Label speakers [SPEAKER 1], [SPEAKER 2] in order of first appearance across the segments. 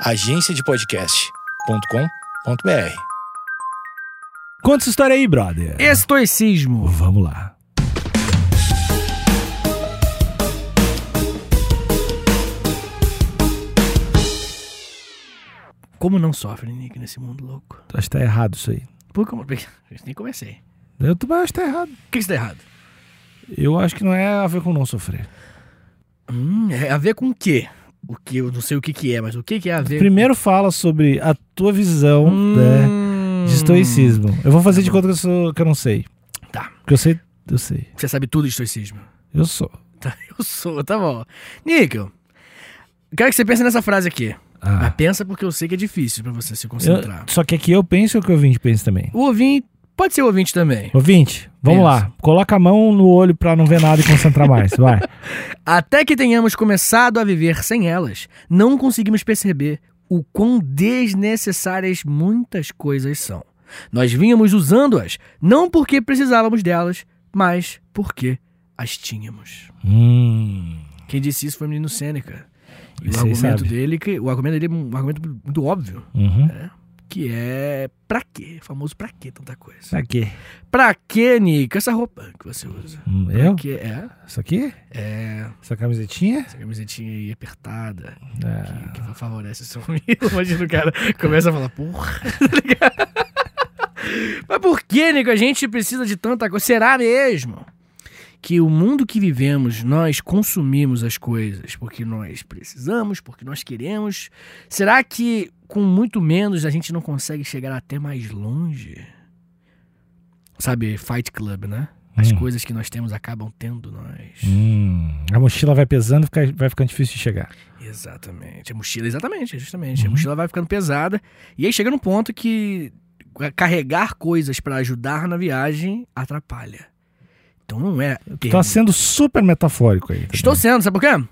[SPEAKER 1] agenciadepodcast.com.br.
[SPEAKER 2] Conta essa história aí, brother.
[SPEAKER 3] Estoicismo.
[SPEAKER 2] Vamos lá.
[SPEAKER 3] Como não sofre, Nick, nesse mundo louco?
[SPEAKER 2] Acho que tá errado isso aí.
[SPEAKER 3] Por como? Nem comecei.
[SPEAKER 2] Eu também acho que tá errado.
[SPEAKER 3] O que está errado?
[SPEAKER 2] Eu acho que não é a ver com não sofrer.
[SPEAKER 3] Hum, é a ver com o quê? O que eu não sei o que que é, mas o que que é a ver?
[SPEAKER 2] Primeiro fala sobre a tua visão né,
[SPEAKER 3] Hum,
[SPEAKER 2] de estoicismo. Eu vou fazer de conta que eu, sou- que eu não sei.
[SPEAKER 3] Tá.
[SPEAKER 2] Porque eu sei, eu sei.
[SPEAKER 3] Você sabe tudo de estoicismo.
[SPEAKER 2] Eu sou.
[SPEAKER 3] Tá, eu sou, tá bom. Níquel, quero que você pense nessa frase aqui. Mas
[SPEAKER 2] Ah,
[SPEAKER 3] pensa porque eu sei que é difícil pra você se
[SPEAKER 2] eu-
[SPEAKER 3] concentrar.
[SPEAKER 2] só que aqui eu penso o que o ouvinte pensa também.
[SPEAKER 3] O ouvinte, pode ser o ouvinte também.
[SPEAKER 2] Ouvinte, vamos
[SPEAKER 3] Pensa.
[SPEAKER 2] lá. Coloca a mão no olho pra não ver nada e concentrar mais. Vai.
[SPEAKER 3] Até que tenhamos começado a viver sem elas, não conseguimos perceber o quão desnecessárias muitas coisas são. Nós vínhamos usando-as não porque precisávamos delas, mas porque as tínhamos.
[SPEAKER 2] Hum.
[SPEAKER 3] Quem disse isso foi o menino Sêneca. E o argumento
[SPEAKER 2] sabe.
[SPEAKER 3] dele, que- o argumento dele é um argumento muito óbvio,
[SPEAKER 2] Uhum.
[SPEAKER 3] Que é pra quê? Famoso pra quê tanta coisa?
[SPEAKER 2] Aqui.
[SPEAKER 3] Pra quê, Nico? Essa roupa que você usa.
[SPEAKER 2] Hum,
[SPEAKER 3] Pra
[SPEAKER 2] Eu?
[SPEAKER 3] quê? É,
[SPEAKER 2] Isso aqui?
[SPEAKER 3] é.
[SPEAKER 2] Essa camisetinha?
[SPEAKER 3] Essa camisetinha aí apertada.
[SPEAKER 2] Ah,
[SPEAKER 3] que favorece o seu amigo. Imagina o cara começa a falar, porra. tá ligado? Mas por que, Nico, a gente precisa de tanta coisa? Será mesmo que o mundo que vivemos, nós consumimos as coisas porque nós precisamos, porque nós queremos? Será que com muito menos a gente não consegue chegar até mais longe? Sabe, Fight Club, né? As
[SPEAKER 2] Hum.
[SPEAKER 3] coisas que nós temos acabam tendo nós.
[SPEAKER 2] hum. A mochila vai pesando fica- vai ficando difícil de chegar.
[SPEAKER 3] Exatamente. A mochila, exatamente, justamente. A
[SPEAKER 2] Uhum.
[SPEAKER 3] mochila vai ficando pesada. E aí chega num ponto que carregar coisas pra ajudar na viagem atrapalha. Então não é.
[SPEAKER 2] Tu
[SPEAKER 3] termo.
[SPEAKER 2] tá sendo super metafórico aí.
[SPEAKER 3] Estou sendo, sabe por quê?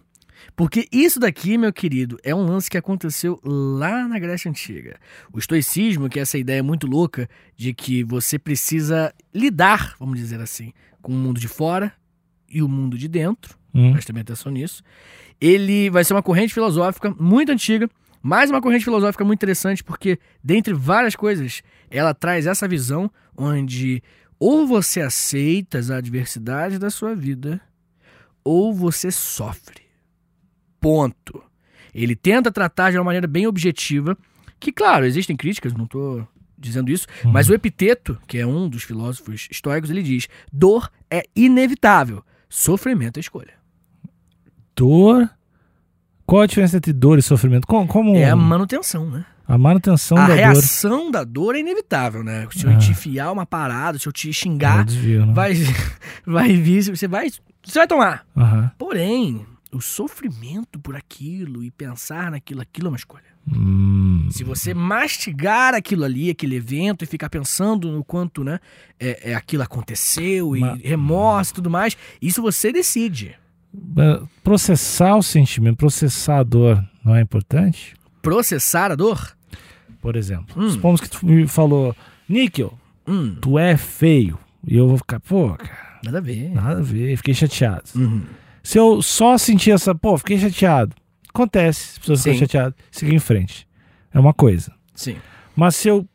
[SPEAKER 3] Porque isso daqui, meu querido, é um lance que aconteceu lá na Grécia Antiga. O estoicismo, que é essa ideia muito louca de que você precisa lidar, vamos dizer assim, com o mundo de fora e o mundo de dentro
[SPEAKER 2] Hum.
[SPEAKER 3] preste bem atenção nisso. Ele vai ser uma corrente filosófica muito antiga, mas uma corrente filosófica muito interessante porque, dentre várias coisas, ela traz essa visão onde ou você aceita as adversidades da sua vida, ou você sofre. Ponto. Ele tenta tratar de uma maneira bem objetiva, que, claro, existem críticas, não estou dizendo isso,
[SPEAKER 2] Uhum.
[SPEAKER 3] mas o Epiteto, que é um dos filósofos estoicos, ele diz: dor é inevitável, sofrimento é escolha.
[SPEAKER 2] Dor. Qual a diferença entre dor e sofrimento? Como, como
[SPEAKER 3] É a manutenção, né?
[SPEAKER 2] A manutenção
[SPEAKER 3] a
[SPEAKER 2] da dor.
[SPEAKER 3] reação da dor é inevitável, né? Se eu
[SPEAKER 2] Ah.
[SPEAKER 3] te enfiar uma parada, se eu te
[SPEAKER 2] É
[SPEAKER 3] xingar,
[SPEAKER 2] desvio, né?
[SPEAKER 3] vai, vai vir, você vai, você vai tomar.
[SPEAKER 2] Aham.
[SPEAKER 3] Porém, o sofrimento por aquilo e pensar naquilo, aquilo é uma escolha.
[SPEAKER 2] Hum.
[SPEAKER 3] Se você mastigar aquilo ali, aquele evento, e ficar pensando no quanto, né, é, é aquilo aconteceu, e remorso e tudo mais, isso você decide.
[SPEAKER 2] É, Processar o sentimento, processar a dor não é importante?
[SPEAKER 3] Processar a dor?
[SPEAKER 2] Por exemplo,
[SPEAKER 3] Hum.
[SPEAKER 2] supomos que tu me falou, Níquel,
[SPEAKER 3] Hum,
[SPEAKER 2] tu é feio. E eu vou ficar, pô, cara,
[SPEAKER 3] nada a ver.
[SPEAKER 2] nada a ver, fiquei chateado.
[SPEAKER 3] Uhum.
[SPEAKER 2] Se eu só sentir essa, pô, fiquei chateado. Acontece, as pessoas ficam
[SPEAKER 3] Sim.
[SPEAKER 2] chateadas, seguir em frente. É uma coisa.
[SPEAKER 3] Sim.
[SPEAKER 2] Mas se eu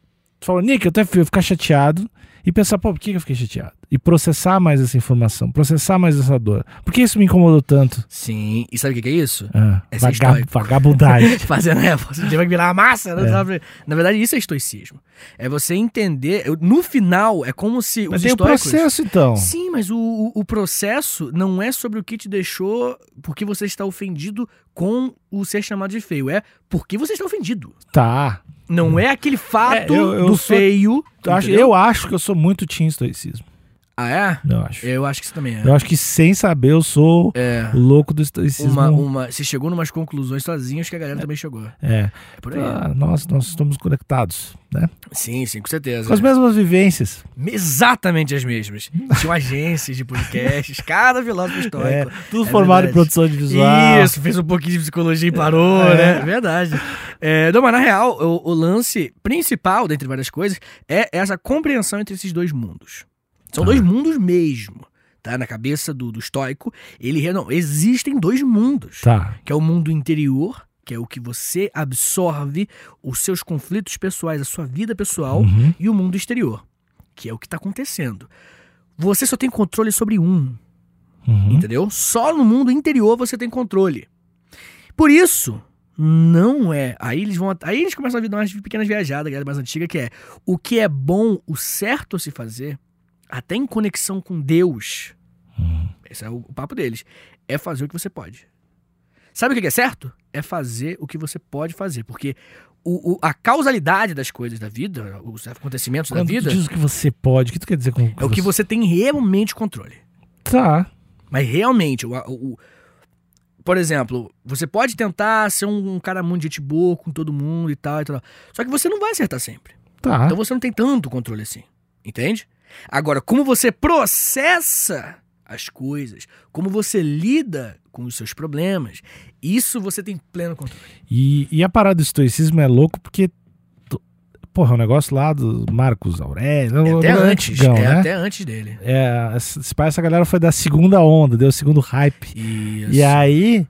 [SPEAKER 2] falar, Nick, eu até ficar chateado e pensar, pô, por que eu fiquei chateado? E processar mais essa informação, processar mais essa dor. Por que isso me incomodou tanto?
[SPEAKER 3] Sim. E sabe o que é isso?
[SPEAKER 2] Ah,
[SPEAKER 3] É ser
[SPEAKER 2] vaga-
[SPEAKER 3] estoico.
[SPEAKER 2] vagabundagem.
[SPEAKER 3] Fazendo, é, você vai virar massa, né?
[SPEAKER 2] É.
[SPEAKER 3] Na verdade, isso é estoicismo. É você entender. No final, é como se
[SPEAKER 2] Mas
[SPEAKER 3] os
[SPEAKER 2] tem o processo, então.
[SPEAKER 3] Sim, mas o, o, o processo não é sobre o que te deixou porque você está ofendido com o ser chamado de feio. É porque você está ofendido.
[SPEAKER 2] Tá.
[SPEAKER 3] Não é aquele fato
[SPEAKER 2] É, eu- eu
[SPEAKER 3] do
[SPEAKER 2] sou-
[SPEAKER 3] feio.
[SPEAKER 2] Eu acho, eu acho que eu sou muito team estoicismo.
[SPEAKER 3] Ah, é?
[SPEAKER 2] Eu acho.
[SPEAKER 3] Eu acho que isso também é.
[SPEAKER 2] Eu acho que sem saber eu sou
[SPEAKER 3] É.
[SPEAKER 2] louco do estoicismo.
[SPEAKER 3] Uma, uma, você chegou numas conclusões sozinho, acho que a galera também chegou.
[SPEAKER 2] É.
[SPEAKER 3] É por aí.
[SPEAKER 2] Ah, nós, nós estamos conectados, né?
[SPEAKER 3] Sim, sim, com certeza.
[SPEAKER 2] Com as mesmas vivências.
[SPEAKER 3] Exatamente as mesmas. Tinham agências de podcasts, cada filósofo histórico.
[SPEAKER 2] É, tudo
[SPEAKER 3] É
[SPEAKER 2] formado em
[SPEAKER 3] verdade.
[SPEAKER 2] produção de visual.
[SPEAKER 3] Isso, fez um pouquinho de psicologia e parou,
[SPEAKER 2] É.
[SPEAKER 3] né? Verdade. É, não, mas na real, o, o lance principal, dentre várias coisas, é essa compreensão entre esses dois mundos. São
[SPEAKER 2] Ah.
[SPEAKER 3] dois mundos mesmo. Tá? Na cabeça do, do estoico, ele não, existem dois mundos.
[SPEAKER 2] Tá.
[SPEAKER 3] Que é o mundo interior, que é o que você absorve os seus conflitos pessoais, a sua vida pessoal
[SPEAKER 2] Uhum.
[SPEAKER 3] e o mundo exterior, que é o que está acontecendo. Você só tem controle sobre um,
[SPEAKER 2] Uhum.
[SPEAKER 3] entendeu? Só no mundo interior você tem controle. Por isso, não é. Aí eles vão. Aí eles começam a dar umas pequenas viajadas, galera mais antiga, que é o que é bom, o certo a se fazer, até em conexão com Deus. Esse é o, o papo deles. É fazer o que você pode. Sabe o que que é certo? É fazer o que você pode fazer. Porque o, o- a causalidade das coisas da vida, os acontecimentos
[SPEAKER 2] Quando
[SPEAKER 3] da vida,
[SPEAKER 2] tu diz o que você pode, o que tu quer dizer com
[SPEAKER 3] é o que você tem realmente controle.
[SPEAKER 2] Tá.
[SPEAKER 3] Mas realmente, o, o- o- por exemplo, você pode tentar ser um, um cara muito gente boa com todo mundo e tal, e tal. Só que você não vai acertar sempre.
[SPEAKER 2] Tá.
[SPEAKER 3] Então você não tem tanto controle assim. Entende? Agora, como você processa as coisas, como você lida com os seus problemas, isso você tem pleno controle.
[SPEAKER 2] E, e a parada do estoicismo é louco porque. Porra, é um negócio lá do Marcos Aurélio.
[SPEAKER 3] É até antes,
[SPEAKER 2] antigão,
[SPEAKER 3] é
[SPEAKER 2] né?
[SPEAKER 3] até antes dele.
[SPEAKER 2] É, pai, essa galera foi da segunda onda, deu o segundo hype.
[SPEAKER 3] Isso.
[SPEAKER 2] E aí.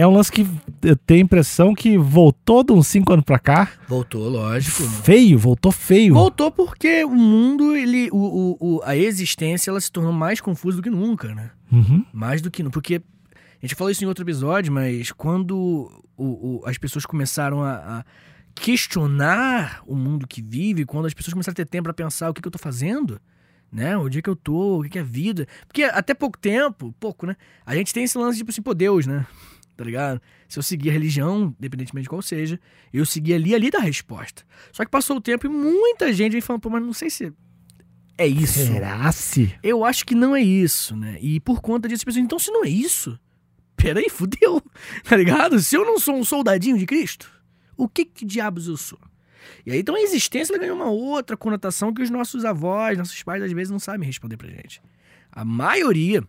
[SPEAKER 2] É um lance que eu tenho a impressão que voltou de uns 5 anos pra cá.
[SPEAKER 3] Voltou, lógico.
[SPEAKER 2] Feio, voltou feio.
[SPEAKER 3] Voltou porque o mundo, ele, o, o- o- a existência, ela se tornou mais confusa do que nunca, né?
[SPEAKER 2] Uhum.
[SPEAKER 3] Mais do que nunca. Porque a gente falou isso em outro episódio, mas quando o- o- as pessoas começaram a, a questionar o mundo que vive, quando as pessoas começaram a ter tempo pra pensar o que, que eu tô fazendo, né? Onde é que eu tô, o que, que é vida. Porque até pouco tempo, pouco, né? A gente tem esse lance tipo assim, pô, Deus, né? Tá ligado? Se eu seguir a religião, independentemente de qual seja, eu segui ali, ali dá a resposta. Só que passou o tempo e muita gente vem falando, pô, mas não sei se é isso.
[SPEAKER 2] Será se?
[SPEAKER 3] Eu acho que não é isso, né? E por conta disso, as pessoas, então se não é isso, peraí, fudeu, tá ligado? Se eu não sou um soldadinho de Cristo, o que que diabos eu sou? E aí, então a existência ganhou uma outra conotação que os nossos avós, nossos pais, às vezes não sabem responder pra gente. A maioria,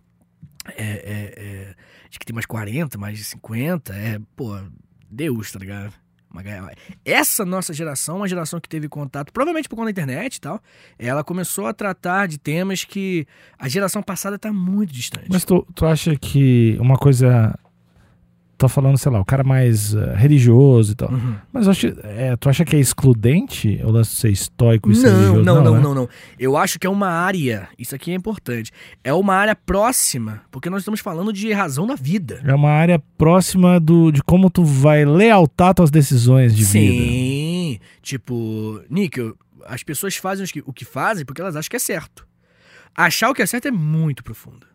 [SPEAKER 3] é, é, é, acho que tem mais 40, mais de 50, é, pô, Deus, tá ligado? Essa nossa geração, uma geração que teve contato, provavelmente por conta da internet e tal, ela começou a tratar de temas que a geração passada tá muito distante.
[SPEAKER 2] Mas tu, tu acha que uma coisa. Tô falando, sei lá, o cara mais eh, religioso e tal.
[SPEAKER 3] Uhum.
[SPEAKER 2] Mas acho, é, tu acha que é excludente o lance de ser estoico e ser
[SPEAKER 3] Não,
[SPEAKER 2] religioso?
[SPEAKER 3] não, não,
[SPEAKER 2] né?
[SPEAKER 3] não, não. Eu acho que é uma área, isso aqui é importante, é uma área próxima, porque nós estamos falando de razão da vida.
[SPEAKER 2] É uma área próxima do, de como tu vai lealtar tuas decisões de vida.
[SPEAKER 3] Sim, tipo, Níquel, as pessoas fazem o que fazem porque elas acham que é certo. Achar o que é certo é muito profundo.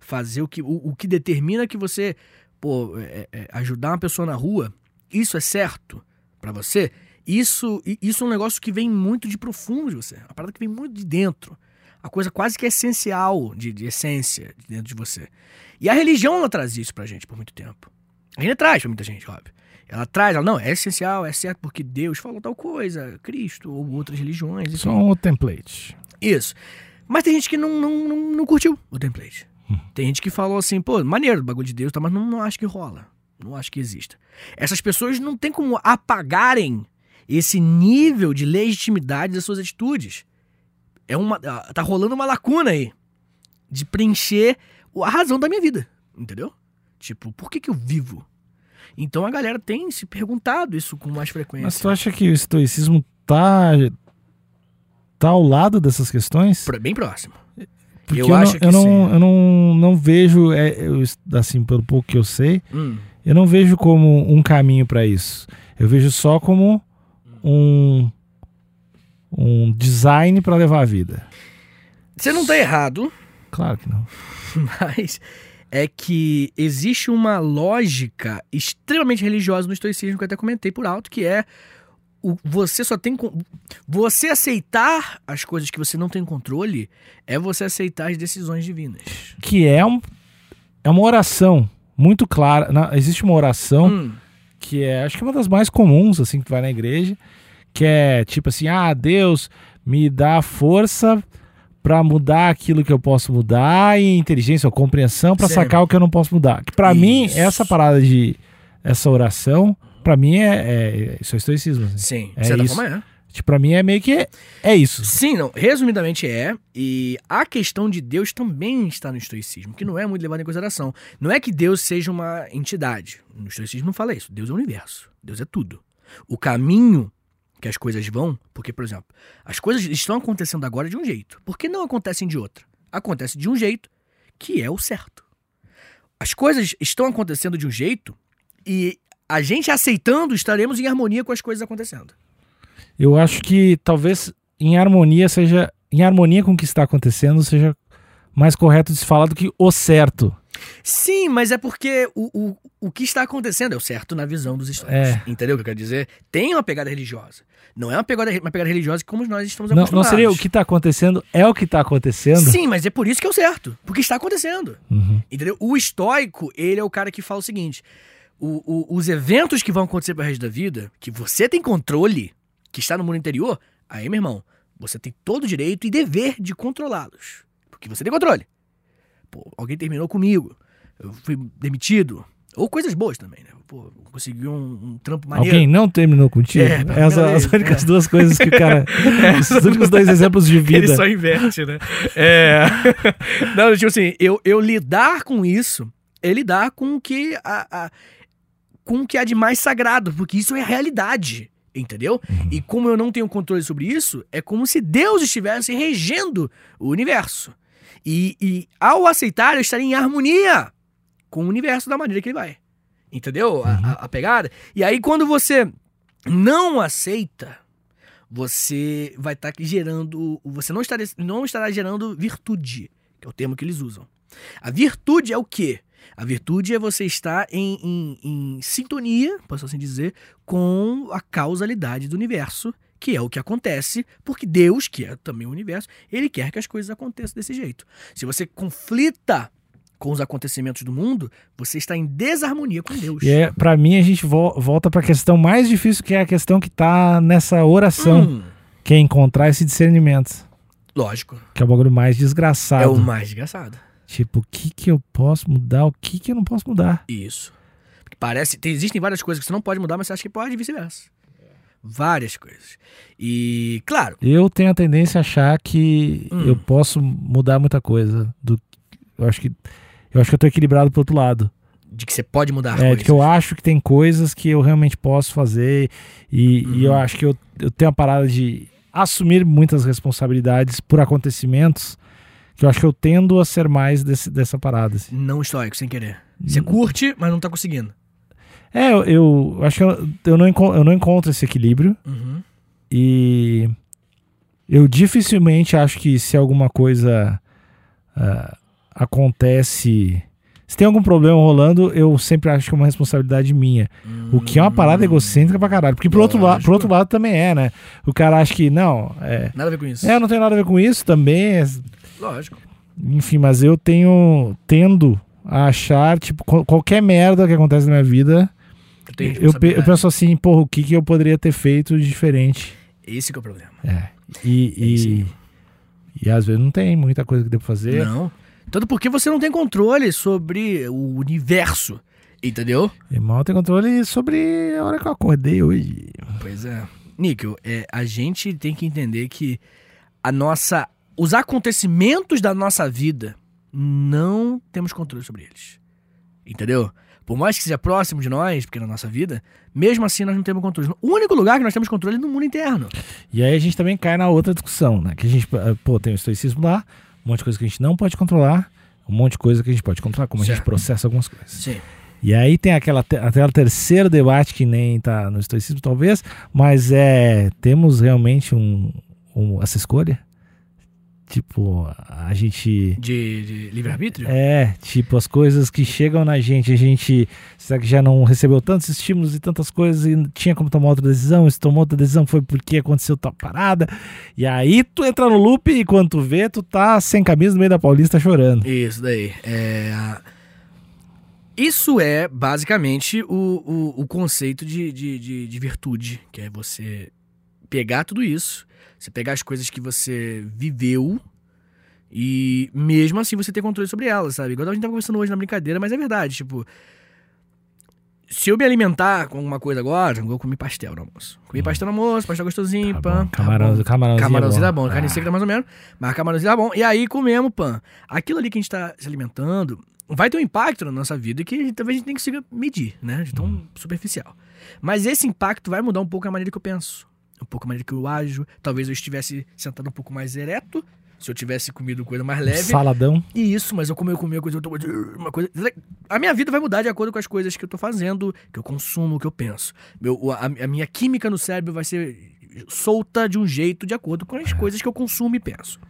[SPEAKER 3] Fazer o que, o, o que determina que você, pô, é- é- ajudar uma pessoa na rua, isso é certo pra você. Isso, isso é um negócio que vem muito de profundo de você. A parada que vem muito de dentro. A coisa quase que essencial, de, de essência, de dentro de você. E a religião, ela traz isso pra gente por muito tempo. Ainda traz pra muita gente, óbvio. Ela traz, ela, não, é essencial, é certo porque Deus falou tal coisa, Cristo ou outras religiões.
[SPEAKER 2] Só um template.
[SPEAKER 3] Isso. Mas tem gente que não, não, não, não curtiu o template. Tem gente que falou assim, pô, maneiro o bagulho de Deus, tá, mas não, não acho que rola. Não acho que exista. Essas pessoas não tem como apagarem esse nível de legitimidade das suas atitudes. É uma, ah, tá rolando uma lacuna aí de preencher a razão da minha vida, entendeu? Tipo, por que que eu vivo? Então a galera tem se perguntado isso com mais frequência.
[SPEAKER 2] Mas tu acha que o estoicismo tá, tá ao lado dessas questões?
[SPEAKER 3] Bem próximo.
[SPEAKER 2] Porque
[SPEAKER 3] eu
[SPEAKER 2] eu,
[SPEAKER 3] acho
[SPEAKER 2] não,
[SPEAKER 3] que
[SPEAKER 2] eu, não, eu não, não vejo, é, eu, assim, pelo pouco que eu sei,
[SPEAKER 3] Hum.
[SPEAKER 2] eu não vejo como um caminho pra isso. Eu vejo só como um, um design pra levar a vida.
[SPEAKER 3] Você não tá errado,
[SPEAKER 2] Claro que não.
[SPEAKER 3] mas é que existe uma lógica extremamente religiosa no estoicismo que eu até comentei por alto, que é o, você só tem você aceitar as coisas que você não tem controle é você aceitar as decisões divinas.
[SPEAKER 2] Que é, um, é uma oração muito clara. Na- existe uma oração
[SPEAKER 3] Hum,
[SPEAKER 2] que é, acho que é uma das mais comuns, assim, que vai na igreja, que é tipo assim, ah, Deus me dá força pra mudar aquilo que eu posso mudar e inteligência ou compreensão pra
[SPEAKER 3] Sim.
[SPEAKER 2] sacar o que eu não posso mudar. Que para mim essa parada de essa oração, pra mim é, é isso é estoicismo. assim.
[SPEAKER 3] sim,
[SPEAKER 2] É
[SPEAKER 3] certa
[SPEAKER 2] isso.
[SPEAKER 3] forma é.
[SPEAKER 2] Tipo, pra mim é meio que é, é isso.
[SPEAKER 3] Sim, não. Resumidamente é. E a questão de Deus também está no estoicismo, que não é muito levado em consideração. Não é que Deus seja uma entidade. No estoicismo não fala isso. Deus é o universo. Deus é tudo. O caminho que as coisas vão, porque, por exemplo, as coisas estão acontecendo agora de um jeito. Por que não acontecem de outro? Acontece de um jeito que é o certo. As coisas estão acontecendo de um jeito e a gente aceitando estaremos em harmonia com as coisas acontecendo.
[SPEAKER 2] Eu acho que talvez em harmonia seja. Em harmonia com o que está acontecendo, seja mais correto de se falar do que o certo.
[SPEAKER 3] Sim, mas é porque o, o, o que está acontecendo é o certo na visão dos estoicos.
[SPEAKER 2] É.
[SPEAKER 3] Entendeu o que eu quero dizer? Tem uma pegada religiosa. Não é uma pegada, uma pegada religiosa como nós estamos
[SPEAKER 2] Não, não seria o que está acontecendo, é o que está acontecendo.
[SPEAKER 3] Sim, mas é por isso que é o certo. Porque está acontecendo.
[SPEAKER 2] Uhum.
[SPEAKER 3] Entendeu? O estoico, ele é o cara que fala o seguinte: o- o- os eventos que vão acontecer pro resto da vida, que você tem controle, que está no mundo interior, aí, meu irmão, você tem todo o direito e dever de controlá-los. Porque você tem controle. Pô, alguém terminou comigo, eu fui demitido. Ou coisas boas também, né? Pô, consegui um, um trampo maneiro.
[SPEAKER 2] Alguém não terminou contigo?
[SPEAKER 3] É,
[SPEAKER 2] Essas as únicas
[SPEAKER 3] é.
[SPEAKER 2] duas coisas que o cara. Os únicos dois exemplos de vida.
[SPEAKER 3] Ele só inverte, né? É. Não, tipo assim, eu, eu lidar com isso é lidar com o que a, a- com o que há de mais sagrado, porque isso é a realidade. Entendeu? E como eu não tenho controle sobre isso, é como se Deus estivesse regendo o universo. E, e ao aceitar, eu estaria em harmonia com o universo da maneira que ele vai. Entendeu? A, a- a pegada. E aí, quando você não aceita, você vai estar gerando. Você não estará, não estará gerando virtude, que é o termo que eles usam. A virtude é o quê? A virtude é você estar em, em- em sintonia, posso assim dizer, com a causalidade do universo, que é o que acontece, porque Deus, que é também o universo, ele quer que as coisas aconteçam desse jeito. Se você conflita com os acontecimentos do mundo, você está em desarmonia com Deus.
[SPEAKER 2] E é, pra mim, a gente vo- volta pra questão mais difícil, que é a questão que tá nessa oração,
[SPEAKER 3] Hum,
[SPEAKER 2] que é encontrar esse discernimento.
[SPEAKER 3] lógico.
[SPEAKER 2] Que é o bagulho mais desgraçado.
[SPEAKER 3] É o mais desgraçado.
[SPEAKER 2] Tipo, o que que eu posso mudar, o que que eu não posso mudar.
[SPEAKER 3] Isso. Porque parece. Tem, existem várias coisas que você não pode mudar, mas você acha que pode e vice-versa. Várias coisas. E, claro,
[SPEAKER 2] Eu tenho a tendência a achar que
[SPEAKER 3] Hum.
[SPEAKER 2] eu posso mudar muita coisa. Do, eu acho que eu acho que eu tô equilibrado pro outro lado.
[SPEAKER 3] de que você pode mudar
[SPEAKER 2] É,
[SPEAKER 3] coisas.
[SPEAKER 2] de que eu acho que tem coisas que eu realmente posso fazer e, e eu
[SPEAKER 3] Uhum.
[SPEAKER 2] acho que eu, eu tenho a parada de assumir muitas responsabilidades por acontecimentos que eu acho que eu tendo a ser mais desse- dessa parada. assim.
[SPEAKER 3] Não estoico, sem querer. Você curte, mas não tá conseguindo.
[SPEAKER 2] É, eu, eu acho que eu, eu, não, eu não encontro esse equilíbrio
[SPEAKER 3] Uhum.
[SPEAKER 2] e eu dificilmente acho que se alguma coisa ah, acontece. Se tem algum problema rolando, eu sempre acho que é uma responsabilidade minha. O que é uma parada egocêntrica pra caralho. Porque pro outro, lado, pro outro lado também é, né? O cara acha que, não, é.
[SPEAKER 3] Nada a ver com isso.
[SPEAKER 2] É, não tenho nada a ver com isso também. é-
[SPEAKER 3] Lógico.
[SPEAKER 2] enfim, mas eu tenho. tendo a achar, tipo, qual- qualquer merda que acontece na minha vida,
[SPEAKER 3] Eu
[SPEAKER 2] eu, penso assim, porra, o que, que eu poderia ter feito de diferente?
[SPEAKER 3] Esse que é o problema.
[SPEAKER 2] É. E,
[SPEAKER 3] É
[SPEAKER 2] e, e às vezes não tem muita coisa que dê pra fazer.
[SPEAKER 3] Não. Tanto porque você não tem controle sobre o universo. Entendeu?
[SPEAKER 2] E mal tem controle sobre a hora que eu acordei hoje.
[SPEAKER 3] Pois é. Níquel, é, a gente tem que entender que a nossa. Os acontecimentos da nossa vida não temos controle sobre eles. Entendeu? Por mais que seja próximo de nós, porque na nossa vida, mesmo assim nós não temos controle. O único lugar que nós temos controle é no mundo interno.
[SPEAKER 2] E aí a gente também cai na outra discussão, né? Que a gente, eh, pô, tem o estoicismo lá, um monte de coisa que a gente não pode controlar, um monte de coisa que a gente pode controlar, como a gente
[SPEAKER 3] Certo.
[SPEAKER 2] processa algumas coisas.
[SPEAKER 3] Sim.
[SPEAKER 2] E aí tem aquela, aquela terceiro debate que nem tá no estoicismo, talvez, mas é. Temos realmente um, um- essa escolha? Tipo, a gente.
[SPEAKER 3] De, de livre-arbítrio?
[SPEAKER 2] É, tipo, as coisas que chegam na gente, a gente. Será que já não recebeu tantos estímulos e tantas coisas e tinha como tomar outra decisão? Se tomou outra decisão foi porque aconteceu tal parada. E aí tu entra no loop e quando tu vê, tu tá sem camisa no meio da Paulista chorando.
[SPEAKER 3] Isso daí. É, Isso é basicamente o, o, o conceito de, de, de, de virtude, que é você pegar tudo isso, você pegar as coisas que você viveu e mesmo assim você ter controle sobre elas, sabe? Igual a gente tava conversando hoje na brincadeira, mas é verdade, tipo. se eu me alimentar com alguma coisa agora, eu vou comer pastel no almoço. Comi pastel no almoço, pastel gostosinho,
[SPEAKER 2] Tá
[SPEAKER 3] pã.
[SPEAKER 2] Camarão, camarãozinho,
[SPEAKER 3] Camarãozinho
[SPEAKER 2] é
[SPEAKER 3] tá bom, carne
[SPEAKER 2] Ah,
[SPEAKER 3] seca tá mais ou menos, mas camarãozinho tá bom. E aí comemos pão. Aquilo ali que a gente tá se alimentando vai ter um impacto na nossa vida que talvez a gente nem consiga medir, né? De tão
[SPEAKER 2] Hum.
[SPEAKER 3] superficial. Mas esse impacto vai mudar um pouco a maneira que eu penso, um pouco a maneira que eu ajo. Talvez eu estivesse sentado um pouco mais ereto, se eu tivesse comido coisa mais leve.
[SPEAKER 2] Saladão.
[SPEAKER 3] E isso, mas eu comi, eu comi uma coisa, eu tô uma coisa. A minha vida vai mudar de acordo com as coisas que eu tô fazendo, que eu consumo, que eu penso. Meu, a, a minha química no cérebro vai ser solta de um jeito de acordo com as coisas que eu consumo e penso.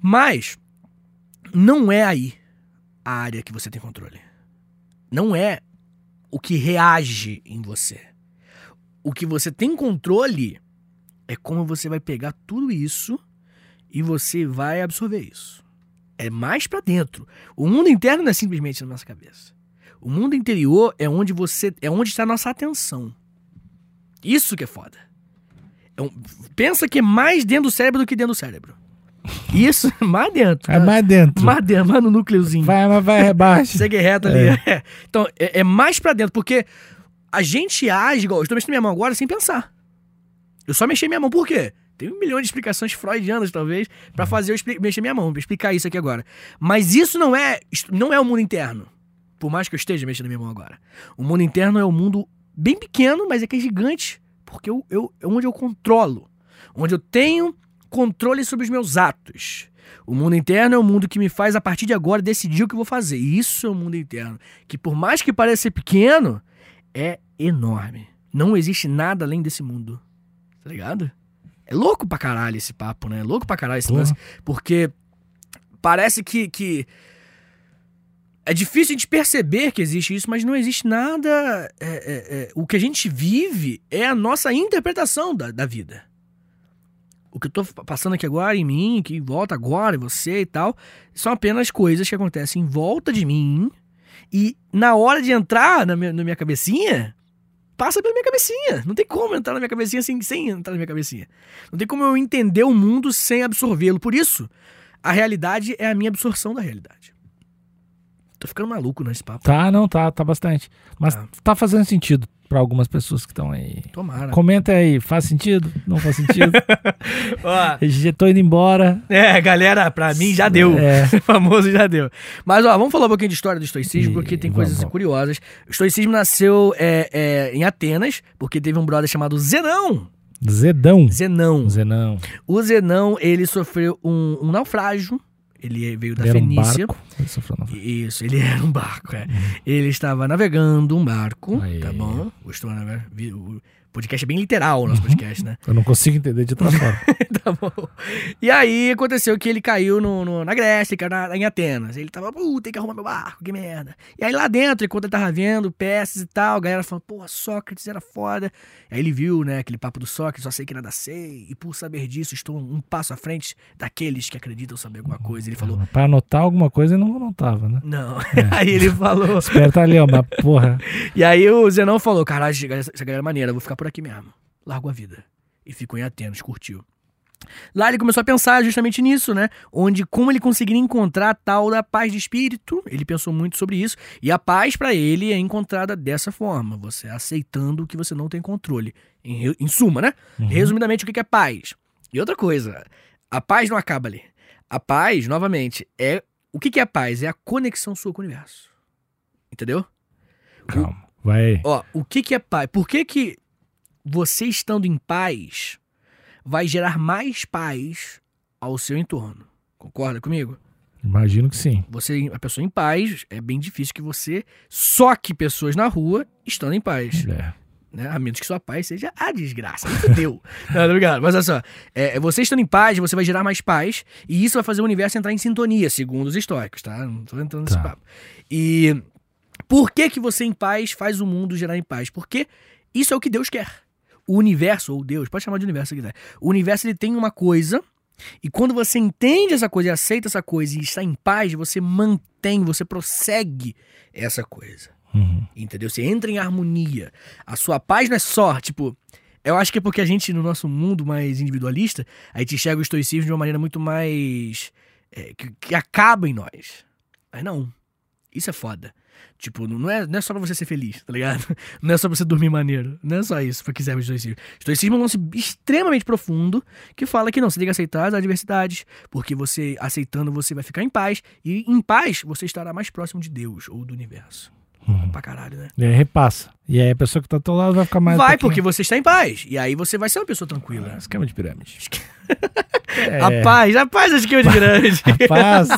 [SPEAKER 3] Mas não é aí a área que você tem controle. Não é o que reage em você. O que você tem controle é como você vai pegar tudo isso e você vai absorver isso. É mais pra dentro. O mundo interno não é simplesmente na nossa cabeça. O mundo interior é onde você é onde está a nossa atenção. Isso que é foda. É um- pensa que é mais dentro do cérebro do que dentro do cérebro. Isso, mais dentro.
[SPEAKER 2] É mais dentro.
[SPEAKER 3] Mais dentro, mais no núcleozinho.
[SPEAKER 2] Vai, mas vai, rebaixa.
[SPEAKER 3] Segue reto ali. É. Então, é, é mais pra dentro, porque a gente age igual. Eu estou mexendo minha mão agora sem pensar. Eu só mexi minha mão, por quê? Tem um milhão de explicações freudianas, talvez, pra fazer eu mexer minha mão, pra explicar isso aqui agora. Mas isso não é, não é o mundo interno. Por mais que eu esteja mexendo minha mão agora. O mundo interno é um mundo bem pequeno, mas é que é gigante. Porque eu, eu, é onde eu controlo. Onde eu tenho controle sobre os meus atos. O mundo interno é o mundo que me faz, a partir de agora, decidir o que eu vou fazer. Isso é o mundo interno. Que por mais que pareça pequeno, é enorme. Não existe nada além desse mundo. Tá ligado? É louco pra caralho esse papo, né? É louco pra caralho esse
[SPEAKER 2] Porra.
[SPEAKER 3] lance. Porque parece que, que. É difícil a gente perceber que existe isso, mas não existe nada. é, é, é, o que a gente vive é a nossa interpretação da, da vida. O que eu tô passando aqui agora em mim, que volta agora em você e tal, são apenas coisas que acontecem em volta de mim. E na hora de entrar na minha, na minha cabecinha, passa pela minha cabecinha. Não tem como entrar na minha cabecinha sem, sem entrar na minha cabecinha. Não tem como eu entender o mundo sem absorvê-lo. Por isso, a realidade é a minha absorção da realidade. Tô ficando maluco nesse papo.
[SPEAKER 2] Tá, não, tá, tá bastante. Mas
[SPEAKER 3] Tá.
[SPEAKER 2] tá fazendo sentido pra algumas pessoas que estão aí.
[SPEAKER 3] Tomara.
[SPEAKER 2] Comenta aí, faz sentido? Não faz sentido?
[SPEAKER 3] Ó,
[SPEAKER 2] Já tô indo embora.
[SPEAKER 3] é, galera, pra mim já deu.
[SPEAKER 2] É.
[SPEAKER 3] famoso já deu. Mas, ó, vamos falar um pouquinho de história do estoicismo,
[SPEAKER 2] E-
[SPEAKER 3] porque tem
[SPEAKER 2] vamos,
[SPEAKER 3] coisas
[SPEAKER 2] vamos.
[SPEAKER 3] curiosas. O estoicismo nasceu é, é, em Atenas, porque teve um brother chamado Zenão.
[SPEAKER 2] Zedão.
[SPEAKER 3] Zenão.
[SPEAKER 2] Zenão.
[SPEAKER 3] O Zenão, ele sofreu um, um naufrágio. Ele veio da
[SPEAKER 2] Ele era um
[SPEAKER 3] Fenícia.
[SPEAKER 2] barco.
[SPEAKER 3] Isso, ele era um barco, é. Ele estava navegando um barco, tá bom? Gostou, O podcast é bem literal, o nosso podcast, né?
[SPEAKER 2] Eu não consigo entender de outra forma.
[SPEAKER 3] tá bom. E aí aconteceu que ele caiu no, no- na Grécia, caiu na, em Atenas. Ele tava, pô, tem que arrumar meu barco, que merda. E aí lá dentro, enquanto ele tava vendo peças e tal, a galera falando, pô, Sócrates era foda. Aí ele viu, né, aquele papo do Sócrates, só sei que nada sei, e por saber disso estou um passo à frente daqueles que acreditam saber alguma coisa. Ele falou,
[SPEAKER 2] Pra anotar alguma coisa, ele não anotava, né?
[SPEAKER 3] não. aí ele falou,
[SPEAKER 2] Esperta ali, ó, mas porra.
[SPEAKER 3] e aí o Zenão falou: caralho, essa galera- é maneira, eu vou ficar por aqui mesmo. Largou a vida. E ficou em Atenas, curtiu. Lá ele começou a pensar justamente nisso, né? Onde como ele conseguiria encontrar a tal da paz de espírito. Ele pensou muito sobre isso. E a paz pra ele é encontrada dessa forma: você aceitando o que você não tem controle. Em, em suma, né?
[SPEAKER 2] Uhum.
[SPEAKER 3] Resumidamente, o que é paz? E outra coisa, a paz não acaba ali. A paz, novamente, é. O que é paz? É a conexão sua com o universo. Entendeu?
[SPEAKER 2] Calma. Vai aí.
[SPEAKER 3] Ó, o que que é paz? Por que que você estando em paz vai gerar mais paz ao seu entorno? Concorda comigo?
[SPEAKER 2] Imagino que sim.
[SPEAKER 3] Você, a pessoa em paz, é bem difícil que você soque pessoas na rua estando em paz.
[SPEAKER 2] É.
[SPEAKER 3] Né? A menos que sua paz seja a desgraça. Fudeu. Não, obrigado. Mas olha só. É, você estando em paz, você vai gerar mais paz. E isso vai fazer o universo entrar em sintonia, segundo os estoicos, tá? Não tô entrando nesse
[SPEAKER 2] Tá.
[SPEAKER 3] papo. E por que que você em paz faz o mundo gerar em paz? Porque isso é o que Deus quer. O universo, ou Deus, pode chamar de universo se quiser. O universo ele tem uma coisa. E quando você entende essa coisa e aceita essa coisa e está em paz, você mantém, você prossegue essa coisa.
[SPEAKER 2] Uhum.
[SPEAKER 3] Entendeu? Você entra em harmonia. A sua paz não é só, tipo. Eu acho que é porque a gente, no nosso mundo mais individualista, a gente enxerga o estoicismo de uma maneira muito mais. é, que, que acaba em nós. Mas não. Isso é foda. Tipo, não é, não é só pra você ser feliz, tá ligado? Não é só pra você dormir maneiro. Não é só isso pra quiser o estoicismo. Estoicismo é um lance extremamente profundo que fala que não, você tem que aceitar as adversidades, porque você, aceitando, você vai ficar em paz. E em paz, você estará mais próximo de Deus ou do universo.
[SPEAKER 2] Uhum.
[SPEAKER 3] Pra caralho, né?
[SPEAKER 2] E aí repassa. E aí a pessoa que tá do teu lado vai ficar mais.
[SPEAKER 3] vai, porque você está em paz. E aí você vai ser uma pessoa tranquila.
[SPEAKER 2] Ah, Esquema de pirâmide. É.
[SPEAKER 3] A paz, a paz é de grande.
[SPEAKER 2] Rapaz.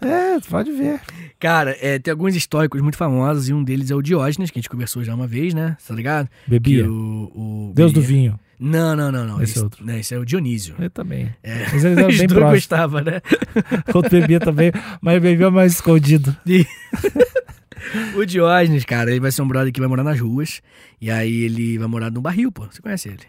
[SPEAKER 2] é, tu pode ver.
[SPEAKER 3] Cara, é, tem alguns históricos muito famosos e um deles é o Diógenes, que a gente conversou já uma vez, né? Tá ligado?
[SPEAKER 2] Bebia.
[SPEAKER 3] o, o-
[SPEAKER 2] Deus do
[SPEAKER 3] bebia.
[SPEAKER 2] vinho.
[SPEAKER 3] Não, não, não, não.
[SPEAKER 2] Esse é
[SPEAKER 3] Esse,
[SPEAKER 2] outro.
[SPEAKER 3] Não, esse é o Dionísio.
[SPEAKER 2] Eu também.
[SPEAKER 3] É.
[SPEAKER 2] Mas eles eram bem próximos.
[SPEAKER 3] gostava, né?
[SPEAKER 2] Outro bebia também, mas bebia mais escondido.
[SPEAKER 3] O Diógenes, cara, ele vai ser um brother que vai morar nas ruas. E aí ele vai morar num barril, pô. Você conhece ele?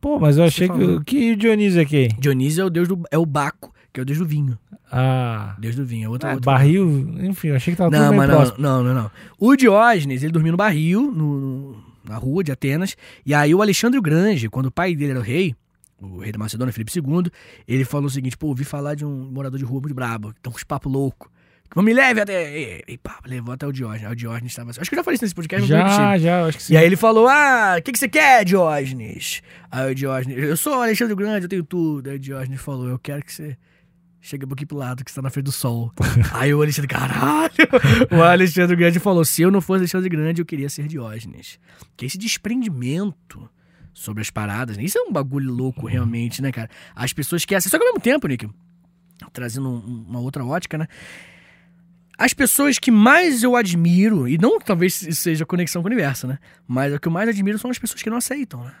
[SPEAKER 2] Pô, mas eu achei que, que o Dionísio é quem?
[SPEAKER 3] Dionísio é o deus do. É o Baco, que é o deus do vinho.
[SPEAKER 2] Ah,
[SPEAKER 3] Deus do vinho. É outro. outro
[SPEAKER 2] barril, enfim, eu achei que tava tudo
[SPEAKER 3] Não,
[SPEAKER 2] bem
[SPEAKER 3] mas
[SPEAKER 2] próximo.
[SPEAKER 3] não, não, não, não. O Diógenes, ele dormiu no barril, no, na rua de Atenas. E aí o Alexandre o Grande, quando o pai dele era o rei, o rei da Macedônia, Felipe II, ele falou o seguinte: pô, ouvi falar de um morador de rua muito brabo, que tem uns papos loucos. Me leve até. E, e pá, levou até o Diógenes. Aí o Diógenes estava. Acho que eu já falei isso nesse podcast.
[SPEAKER 2] Já, já, acho que sim.
[SPEAKER 3] E aí ele falou: Ah, o que, que você quer, Diógenes? Aí o Diógenes, eu sou o Alexandre Grande, eu tenho tudo. Aí o Diógenes falou: Eu quero que você um pouquinho pro lado, que você tá na frente do sol. aí o Alexandre, caralho! O Alexandre Grande falou: Se eu não fosse Alexandre Grande, eu queria ser Diógenes. Que esse desprendimento sobre as paradas, né? Isso é um bagulho louco, realmente, né, cara? As pessoas querem. Só que ao mesmo tempo, Nick, trazendo um- uma outra ótica, né? As pessoas que mais eu admiro, e não que talvez isso seja conexão com o universo, né? Mas o que eu mais admiro são as pessoas que não aceitam, né?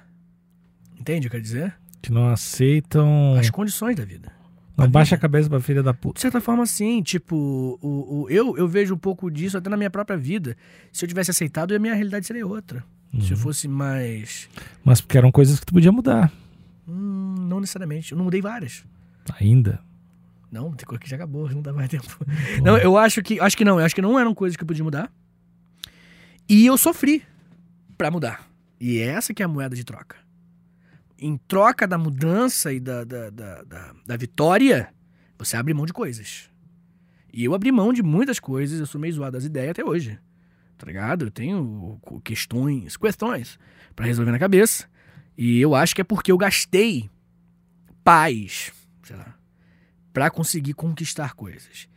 [SPEAKER 3] Entende o que eu quero dizer?
[SPEAKER 2] Que não aceitam.
[SPEAKER 3] As condições da vida.
[SPEAKER 2] Não baixa a cabeça pra filha da puta.
[SPEAKER 3] De certa forma, sim. Tipo, o, o- eu, eu vejo um pouco disso até na minha própria vida. Se eu tivesse aceitado, a minha realidade seria outra. Se eu fosse mais.
[SPEAKER 2] Mas porque eram coisas que tu podia mudar.
[SPEAKER 3] Hum, não necessariamente. Eu não mudei várias.
[SPEAKER 2] Ainda.
[SPEAKER 3] Não, tem coisa que já acabou, não dá mais tempo. Não, eu acho que. Acho que não, eu acho que não eram coisas que eu podia mudar. E eu sofri pra mudar. E é essa que é a moeda de troca. Em troca da mudança e da, da, da, da, da vitória, você abre mão de coisas. E eu abri mão de muitas coisas, eu sou meio zoado das ideias até hoje. Tá ligado? Eu tenho questões, questões pra resolver na cabeça. E eu acho que é porque eu gastei paz, sei lá, pra conseguir conquistar coisas.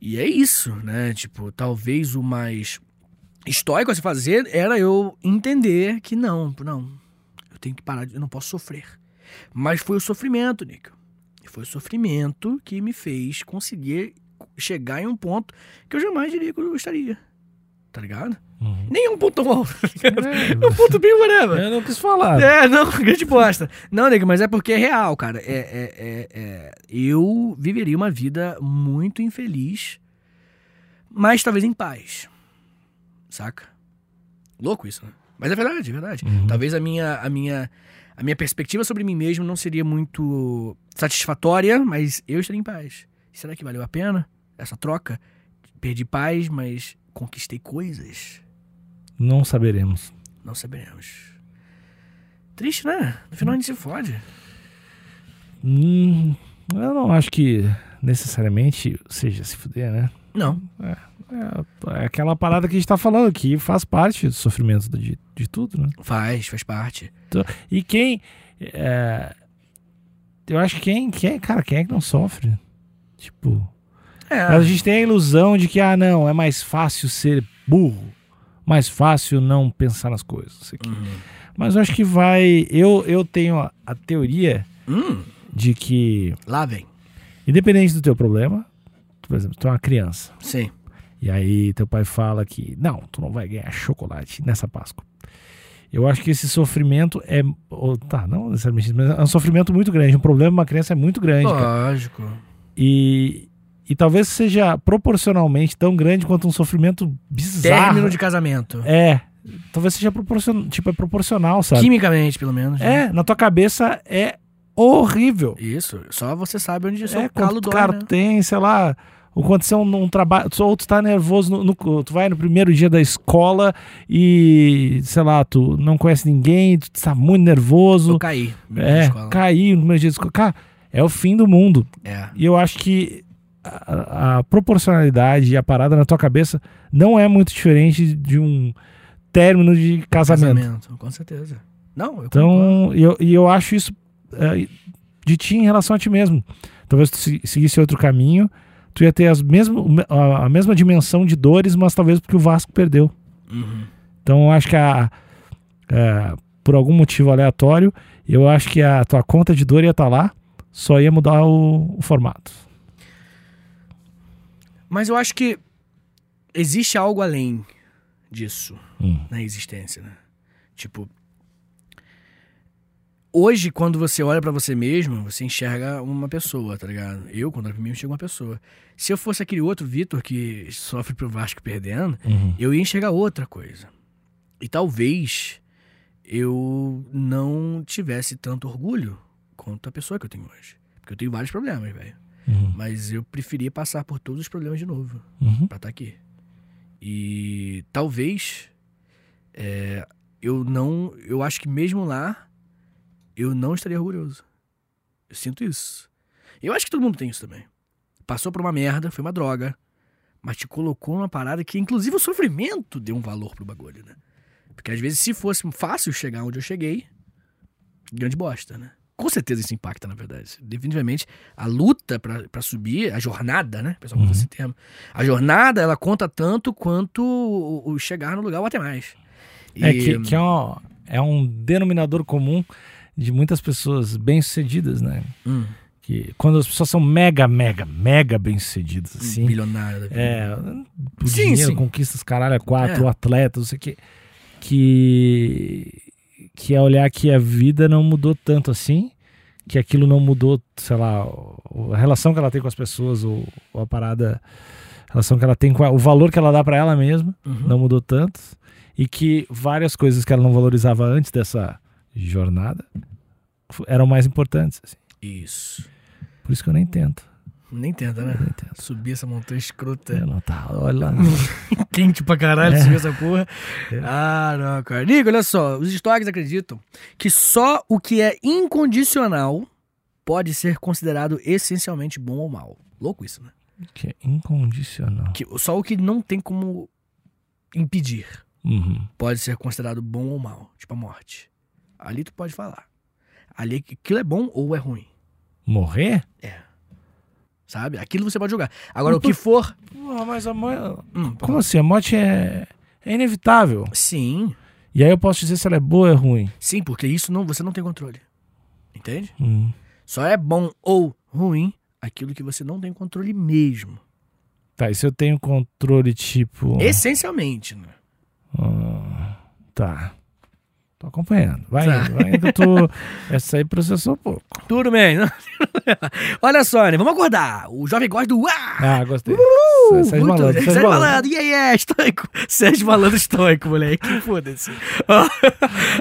[SPEAKER 3] E é isso, né? Tipo, talvez o mais estoico a se fazer era eu entender que não, não, eu tenho que parar, de- eu não posso sofrer. Mas foi o sofrimento, Nico. Foi o sofrimento que me fez conseguir chegar em um ponto que eu jamais diria que eu gostaria. Tá ligado?
[SPEAKER 2] Uhum.
[SPEAKER 3] Nem um ponto alto. tá ligado?
[SPEAKER 2] É,
[SPEAKER 3] É um ponto bem whatever.
[SPEAKER 2] eu não quis falar.
[SPEAKER 3] É, não, grande bosta. Não, nego, mas é porque é real, cara. É, é, é, é- eu viveria uma vida muito infeliz, mas talvez em paz. Saca? Louco isso, né? Mas é verdade, é verdade.
[SPEAKER 2] Uhum.
[SPEAKER 3] Talvez a minha, a minha, a minha perspectiva sobre mim mesmo não seria muito satisfatória, mas eu estaria em paz. Será que valeu a pena essa troca? Perdi paz, mas conquistei coisas.
[SPEAKER 2] Não saberemos.
[SPEAKER 3] Não saberemos. Triste, né? No final a gente se fode.
[SPEAKER 2] Hum, eu não acho que necessariamente seja se fuder, né?
[SPEAKER 3] Não.
[SPEAKER 2] É, é aquela parada que a gente tá falando, que faz parte do sofrimento de, de tudo, né?
[SPEAKER 3] Faz, faz parte.
[SPEAKER 2] E quem. é, eu acho que quem, quem. Cara, quem é que não sofre? Tipo.
[SPEAKER 3] É.
[SPEAKER 2] A gente tem a ilusão de que, ah, não, é mais fácil ser burro. Mais fácil não pensar nas coisas.
[SPEAKER 3] Uhum.
[SPEAKER 2] Mas eu acho que vai. Eu, eu tenho a, a teoria
[SPEAKER 3] Hum,
[SPEAKER 2] de que,
[SPEAKER 3] lá vem.
[SPEAKER 2] independente do teu problema, por exemplo, tu é uma criança.
[SPEAKER 3] Sim.
[SPEAKER 2] E aí teu pai fala que não, tu não vai ganhar chocolate nessa Páscoa. Eu acho que esse sofrimento é. Tá, não necessariamente, mas é um sofrimento muito grande. Um problema de uma criança é muito grande, cara.
[SPEAKER 3] Lógico.
[SPEAKER 2] E, e talvez seja proporcionalmente tão grande quanto um sofrimento bizarro.
[SPEAKER 3] Término de casamento.
[SPEAKER 2] É. Talvez seja proporcional, tipo, é proporcional, sabe?
[SPEAKER 3] Quimicamente, pelo menos. né?
[SPEAKER 2] É, na tua cabeça é horrível.
[SPEAKER 3] Isso. Só você sabe onde o seu
[SPEAKER 2] É,
[SPEAKER 3] calo dói,
[SPEAKER 2] cara,
[SPEAKER 3] né?
[SPEAKER 2] tem, sei lá, aconteceu num trabalho, ou tu tá nervoso, no, no- tu vai no primeiro dia da escola e, sei lá, tu não conhece ninguém, tu tá muito nervoso,
[SPEAKER 3] Eu caí. na
[SPEAKER 2] é, cair no primeiro dia da escola, cara, é o fim do mundo.
[SPEAKER 3] É.
[SPEAKER 2] E eu acho que a, a proporcionalidade e a parada na tua cabeça não é muito diferente de um término de casamento.
[SPEAKER 3] com certeza. Não, eu.
[SPEAKER 2] Então, e eu, e eu acho isso é, de ti em relação a ti mesmo. Talvez tu se- seguisse outro caminho, tu ia ter as mesmo, a, a mesma dimensão de dores, mas talvez porque o Vasco perdeu.
[SPEAKER 3] Uhum.
[SPEAKER 2] Então, eu acho que a, é, por algum motivo aleatório, eu acho que a tua conta de dor ia estar lá, só ia mudar o, o formato.
[SPEAKER 3] Mas eu acho que existe algo além disso
[SPEAKER 2] Hum.
[SPEAKER 3] na existência, né? Tipo, hoje quando você olha pra você mesmo, você enxerga uma pessoa, tá ligado? Eu, quando olho pra mim, eu enxergo uma pessoa. Se eu fosse aquele outro Vitor que sofre pro Vasco perdendo,
[SPEAKER 2] Uhum.
[SPEAKER 3] eu ia enxergar outra coisa. E talvez eu não tivesse tanto orgulho quanto a pessoa que eu tenho hoje. Porque eu tenho vários problemas, velho.
[SPEAKER 2] Uhum.
[SPEAKER 3] Mas eu preferia passar por todos os problemas de novo
[SPEAKER 2] Uhum.
[SPEAKER 3] pra estar aqui. E talvez é, eu não. Eu acho que mesmo lá eu não estaria orgulhoso. Eu sinto isso. Eu acho que todo mundo tem isso também. Passou por uma merda, foi uma droga, mas te colocou numa parada que, inclusive, o sofrimento deu um valor pro bagulho, né? Porque às vezes, se fosse fácil chegar onde eu cheguei, grande bosta, né? Com certeza isso impacta, na verdade. Definitivamente, a luta pra pra subir, a jornada, né? O pessoal usa
[SPEAKER 2] Uhum.
[SPEAKER 3] esse termo. A jornada, ela conta tanto quanto o, o chegar no lugar ou até mais.
[SPEAKER 2] É
[SPEAKER 3] E-
[SPEAKER 2] que, que é, um, é um denominador comum de muitas pessoas bem-sucedidas, né?
[SPEAKER 3] Hum,
[SPEAKER 2] Que quando as pessoas são mega, mega, mega bem-sucedidas, assim.
[SPEAKER 3] bilionário da vida.
[SPEAKER 2] É, o
[SPEAKER 3] Sim,
[SPEAKER 2] dinheiro,
[SPEAKER 3] sim.
[SPEAKER 2] conquistas, caralho, é quatro,
[SPEAKER 3] É.
[SPEAKER 2] o atleta, não sei o quê. Que, que é olhar que a vida não mudou tanto assim, que aquilo não mudou, sei lá, a relação que ela tem com as pessoas, ou, ou a parada, a relação que ela tem com a- o valor que ela dá pra ela mesma,
[SPEAKER 3] Uhum.
[SPEAKER 2] não mudou tanto. E que várias coisas que ela não valorizava antes dessa jornada eram mais importantes. assim.
[SPEAKER 3] Isso.
[SPEAKER 2] Por isso que eu nem tento.
[SPEAKER 3] Nem tenta, né?
[SPEAKER 2] Nem tento.
[SPEAKER 3] Subir essa montanha escrota.
[SPEAKER 2] Eu não tá, olha lá.
[SPEAKER 3] Quente pra caralho
[SPEAKER 2] É.
[SPEAKER 3] subir essa porra.
[SPEAKER 2] É.
[SPEAKER 3] Ah, não, cara. Nico, olha só. Os estoques acreditam que só o que é incondicional pode ser considerado essencialmente bom ou mal. Louco isso, né?
[SPEAKER 2] Que é incondicional.
[SPEAKER 3] Que só o que não tem como impedir
[SPEAKER 2] Uhum.
[SPEAKER 3] pode ser considerado bom ou mal. Tipo a morte. Ali tu pode falar. Ali aquilo é bom ou é ruim.
[SPEAKER 2] Morrer?
[SPEAKER 3] Sabe? Aquilo você pode julgar. Agora, o que for.
[SPEAKER 2] Porra, mas a morte.
[SPEAKER 3] Hum,
[SPEAKER 2] Como assim? A morte é, é inevitável.
[SPEAKER 3] Sim,
[SPEAKER 2] E aí eu posso dizer se ela é boa ou é ruim.
[SPEAKER 3] sim, porque isso não, você não tem controle. Entende?
[SPEAKER 2] Hum.
[SPEAKER 3] Só é bom ou ruim aquilo que você não tem controle mesmo.
[SPEAKER 2] Tá, e se eu tenho controle tipo.
[SPEAKER 3] Essencialmente, né?
[SPEAKER 2] Ah, tá. Tô acompanhando. Vai
[SPEAKER 3] Tá.
[SPEAKER 2] indo, vai indo. Tu... Essa aí processou pouco.
[SPEAKER 3] Tudo bem. Olha só, né? Vamos acordar. O jovem gosta do. Ah!
[SPEAKER 2] Ah, gostei.
[SPEAKER 3] Uh,
[SPEAKER 2] Sérgio
[SPEAKER 3] muito-
[SPEAKER 2] Malandro.
[SPEAKER 3] Sérgio
[SPEAKER 2] Sérgio Malandro.
[SPEAKER 3] Malandro, yeah, yeah, estoico. Sérgio Malandro estoico, moleque. Foda-se.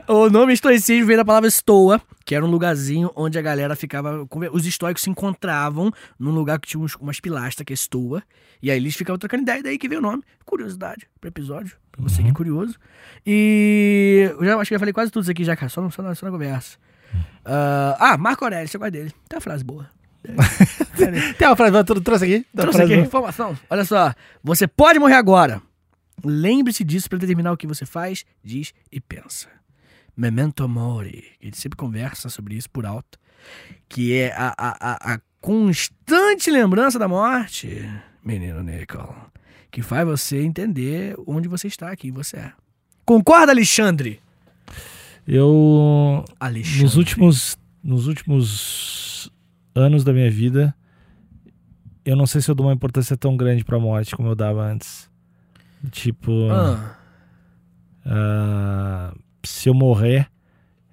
[SPEAKER 3] o nome estoicismo vem da palavra estoa, que era um lugarzinho onde a galera ficava. Os estoicos se encontravam num lugar que tinha umas pilastras, que é estoa. E aí eles ficavam trocando ideia, daí que veio o nome. Curiosidade pro episódio, pra você que é curioso. E eu já acho que eu já falei quase tudo isso aqui já, cara, só, só, na, só na conversa. Ah, ah, Marco Aurélio, você gosta dele. Tem uma frase boa.
[SPEAKER 2] Tem uma frase, tu trouxe aqui?
[SPEAKER 3] Trouxe aqui
[SPEAKER 2] boa?
[SPEAKER 3] informação. Olha só. Você pode morrer agora. Lembre-se disso para determinar o que você faz, diz e pensa. Memento mori. Ele sempre conversa sobre isso por alto. Que é a, a, a, a constante lembrança da morte, menino Nicol. Que faz você entender onde você está, quem você é. Concorda, Alexandre?
[SPEAKER 2] Eu.
[SPEAKER 3] Alexandre.
[SPEAKER 2] Nos últimos, nos últimos anos da minha vida, eu não sei se eu dou uma importância tão grande pra morte como eu dava antes. Tipo,
[SPEAKER 3] Ah,
[SPEAKER 2] ah, se eu morrer,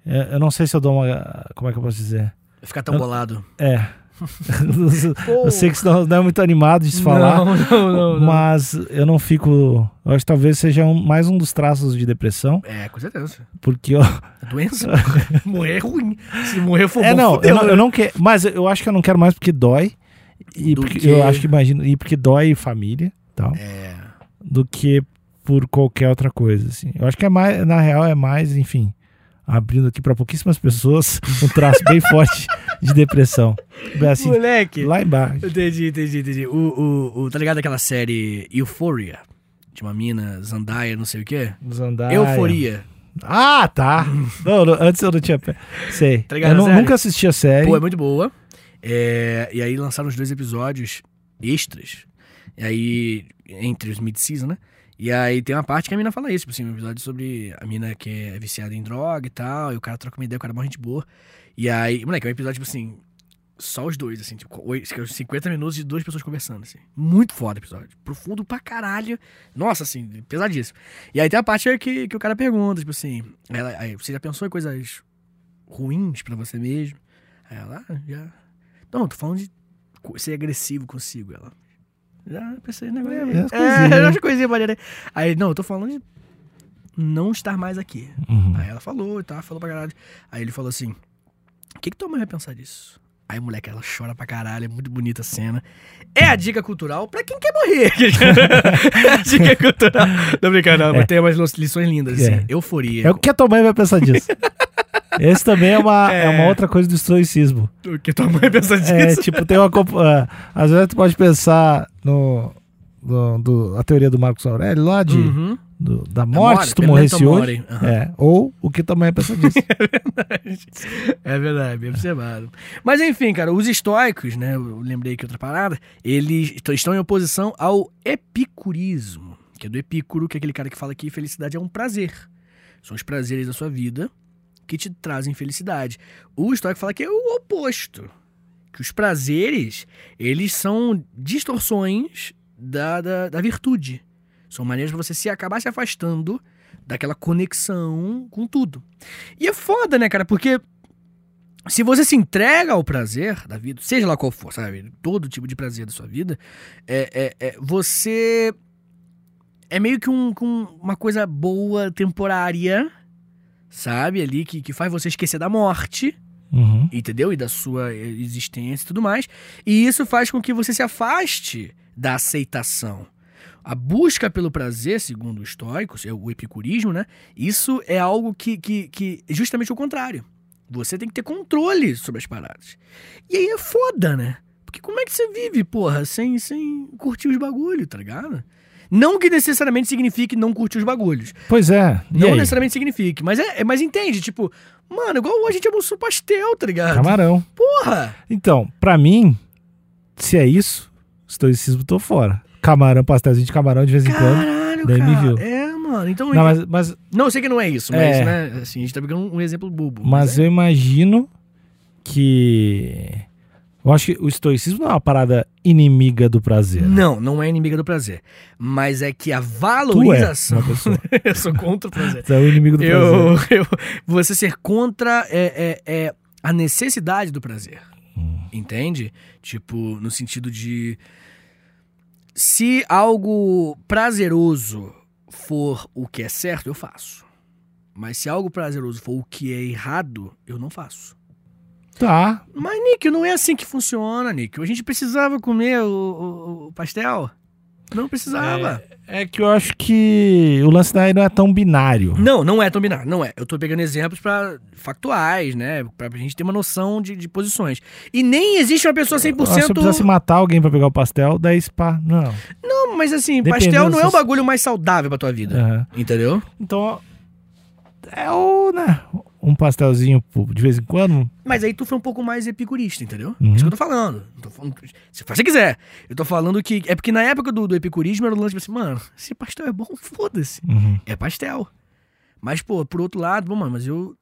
[SPEAKER 2] eu não sei se eu dou uma. Como é que eu posso dizer?
[SPEAKER 3] ficar tão bolado.
[SPEAKER 2] É. eu sei que não, não é muito animado de se falar,
[SPEAKER 3] Não, não,
[SPEAKER 2] mas eu não fico. Eu acho que talvez seja um- mais um dos traços de depressão,
[SPEAKER 3] É, com certeza.
[SPEAKER 2] porque eu,
[SPEAKER 3] É doença. morrer é ruim. Se morrer for
[SPEAKER 2] É,
[SPEAKER 3] bom,
[SPEAKER 2] não,
[SPEAKER 3] fudeu,
[SPEAKER 2] eu não,
[SPEAKER 3] né?
[SPEAKER 2] eu não quero. Mas eu acho que eu não quero mais porque dói. E
[SPEAKER 3] Do
[SPEAKER 2] porque
[SPEAKER 3] que-
[SPEAKER 2] eu acho que imagino. E porque dói família tal.
[SPEAKER 3] É.
[SPEAKER 2] Do que por qualquer outra coisa, assim. Eu acho que é mais, na real, é mais, enfim, abrindo aqui pra pouquíssimas pessoas um traço bem forte de depressão. Bem assim,
[SPEAKER 3] Moleque.
[SPEAKER 2] lá embaixo.
[SPEAKER 3] Entendi, entendi, entendi. O, o, o, tá ligado aquela série Euphoria? De uma mina, Zandaia, não sei o quê?
[SPEAKER 2] Zandaia.
[SPEAKER 3] Euforia.
[SPEAKER 2] Ah, tá. Não, não, antes eu não tinha. Sei.
[SPEAKER 3] Tá ligado
[SPEAKER 2] eu
[SPEAKER 3] série?
[SPEAKER 2] nunca assisti a série.
[SPEAKER 3] Pô, é muito boa. É, e aí lançaram os dois episódios extras. E aí, entre os mid-season, né? E aí tem uma parte que a mina fala isso, tipo assim, um episódio sobre a mina que é viciada em droga e tal, e o cara troca uma ideia, o cara é mó gente boa. E aí, moleque, é um episódio, tipo assim, só os dois, assim, tipo, oi- 50 minutos de duas pessoas conversando, assim. Muito foda o episódio. Profundo pra caralho. Nossa, assim, pesadíssimo. E aí tem a parte que, que o cara pergunta, tipo assim, ela, aí, você já pensou em coisas ruins pra você mesmo? Aí ela, ah, já. Não, tô falando de ser agressivo consigo. Ela. Já pensei no negócio.
[SPEAKER 2] É,
[SPEAKER 3] É,
[SPEAKER 2] coisinhas.
[SPEAKER 3] eu acho coisinha maneira. Aí, não, eu tô falando de não estar mais aqui.
[SPEAKER 2] Uhum.
[SPEAKER 3] Aí ela falou e tal, falou pra caralho. Aí ele falou assim: O que, que tua mãe vai pensar disso? Aí, moleque, ela chora pra caralho, é muito bonita a cena. É a dica cultural pra quem quer morrer. é a dica cultural. Não brincando, não, mas tem umas lições lindas, assim.
[SPEAKER 2] É.
[SPEAKER 3] Euforia.
[SPEAKER 2] É o que a tua mãe vai pensar disso. Esse também é uma, é.
[SPEAKER 3] É.
[SPEAKER 2] uma outra coisa do estoicismo.
[SPEAKER 3] O que tua mãe pensa disso?
[SPEAKER 2] É, tipo, tem uma. ah, às vezes tu pode pensar no. no- do- a teoria do Marcos Aurélio lá de,
[SPEAKER 3] Uhum.
[SPEAKER 2] do- da morte, se tu morresse hoje.
[SPEAKER 3] Aham.
[SPEAKER 2] É, ou o que tua mãe pensa disso.
[SPEAKER 3] É verdade, bem observado. Mas enfim, cara, os estoicos, né? Eu lembrei aqui outra parada, eles est- estão em oposição ao epicurismo, que é do Epicuro, que é aquele cara que fala que felicidade é um prazer. São os prazeres da sua vida que te trazem felicidade. O estoico fala que é o oposto. Que os prazeres, eles são distorções da, da, da virtude. São maneiras de você se acabar se afastando daquela conexão com tudo. E é foda, né, cara? Porque se você se entrega ao prazer da vida, seja lá qual for, sabe? Todo tipo de prazer da sua vida, é, é, é- você é meio que um, uma coisa boa, temporária, sabe? Ali, que, que faz você esquecer da morte,
[SPEAKER 2] Uhum.
[SPEAKER 3] entendeu? E da sua existência e tudo mais. E isso faz com que você se afaste da aceitação. A busca pelo prazer, segundo os estoicos, é o epicurismo, né? Isso é algo que, que, que é justamente o contrário. Você tem que ter controle sobre as paradas. E aí é foda, né? Porque como é que você vive, porra, sem, sem curtir os bagulhos, tá ligado? Não que necessariamente signifique não curtir os bagulhos.
[SPEAKER 2] Pois é. E
[SPEAKER 3] Não
[SPEAKER 2] aí?
[SPEAKER 3] necessariamente signifique. Mas, é, é- mas entende, tipo, mano, igual a gente almoçou pastel, tá ligado?
[SPEAKER 2] Camarão.
[SPEAKER 3] Porra!
[SPEAKER 2] Então, pra mim, se é isso, estoicismo tô fora. Camarão, pastelzinho de camarão de vez em quando.
[SPEAKER 3] Caralho,
[SPEAKER 2] daí me
[SPEAKER 3] cara.
[SPEAKER 2] viu.
[SPEAKER 3] É, mano. Então.
[SPEAKER 2] Não, mas, mas,
[SPEAKER 3] Não, eu sei que não é isso, mas,
[SPEAKER 2] É.
[SPEAKER 3] né? Assim, a gente tá pegando um exemplo bobo.
[SPEAKER 2] mas
[SPEAKER 3] é.
[SPEAKER 2] eu imagino que. Eu acho que o estoicismo não é uma parada inimiga do prazer.
[SPEAKER 3] Não, não é inimiga do prazer. Mas é que a
[SPEAKER 2] Tu é
[SPEAKER 3] valorização.
[SPEAKER 2] uma pessoa.
[SPEAKER 3] eu sou contra o prazer.
[SPEAKER 2] Tu é o inimigo do prazer.
[SPEAKER 3] Eu, eu- você ser contra é, é, é a necessidade do prazer.
[SPEAKER 2] Hum.
[SPEAKER 3] Entende? Tipo, no sentido de. Se algo prazeroso for o que é certo, eu faço. Mas se algo prazeroso for o que é errado, eu não faço.
[SPEAKER 2] Tá.
[SPEAKER 3] Mas, Nick, não é assim que funciona, Nick. A gente precisava comer o, o- o pastel. Não precisava.
[SPEAKER 2] É que eu acho que o lance daí não é tão binário.
[SPEAKER 3] Não, não é tão binário, não é. Eu tô pegando exemplos para factuais, né? Pra gente ter uma noção de, de posições. E nem existe uma pessoa 100%.
[SPEAKER 2] Eu acho que se eu precisasse matar alguém pra pegar o pastel, daí pá. Não.
[SPEAKER 3] Não, mas assim,
[SPEAKER 2] Dependendo
[SPEAKER 3] pastel não é o bagulho mais saudável pra tua vida.
[SPEAKER 2] Aham.
[SPEAKER 3] Entendeu?
[SPEAKER 2] Então, é o, né? Um pastelzinho de vez em quando.
[SPEAKER 3] Mas aí tu foi um pouco mais epicurista, entendeu?
[SPEAKER 2] Uhum.
[SPEAKER 3] Isso que eu tô falando. Tô falando- Se você quiser. Eu tô falando que. É porque na época do, do epicurismo era o lance assim, mano, se pastel é bom, foda-se.
[SPEAKER 2] Uhum.
[SPEAKER 3] É pastel. Mas, pô, por outro lado, bom, mano, mas eu.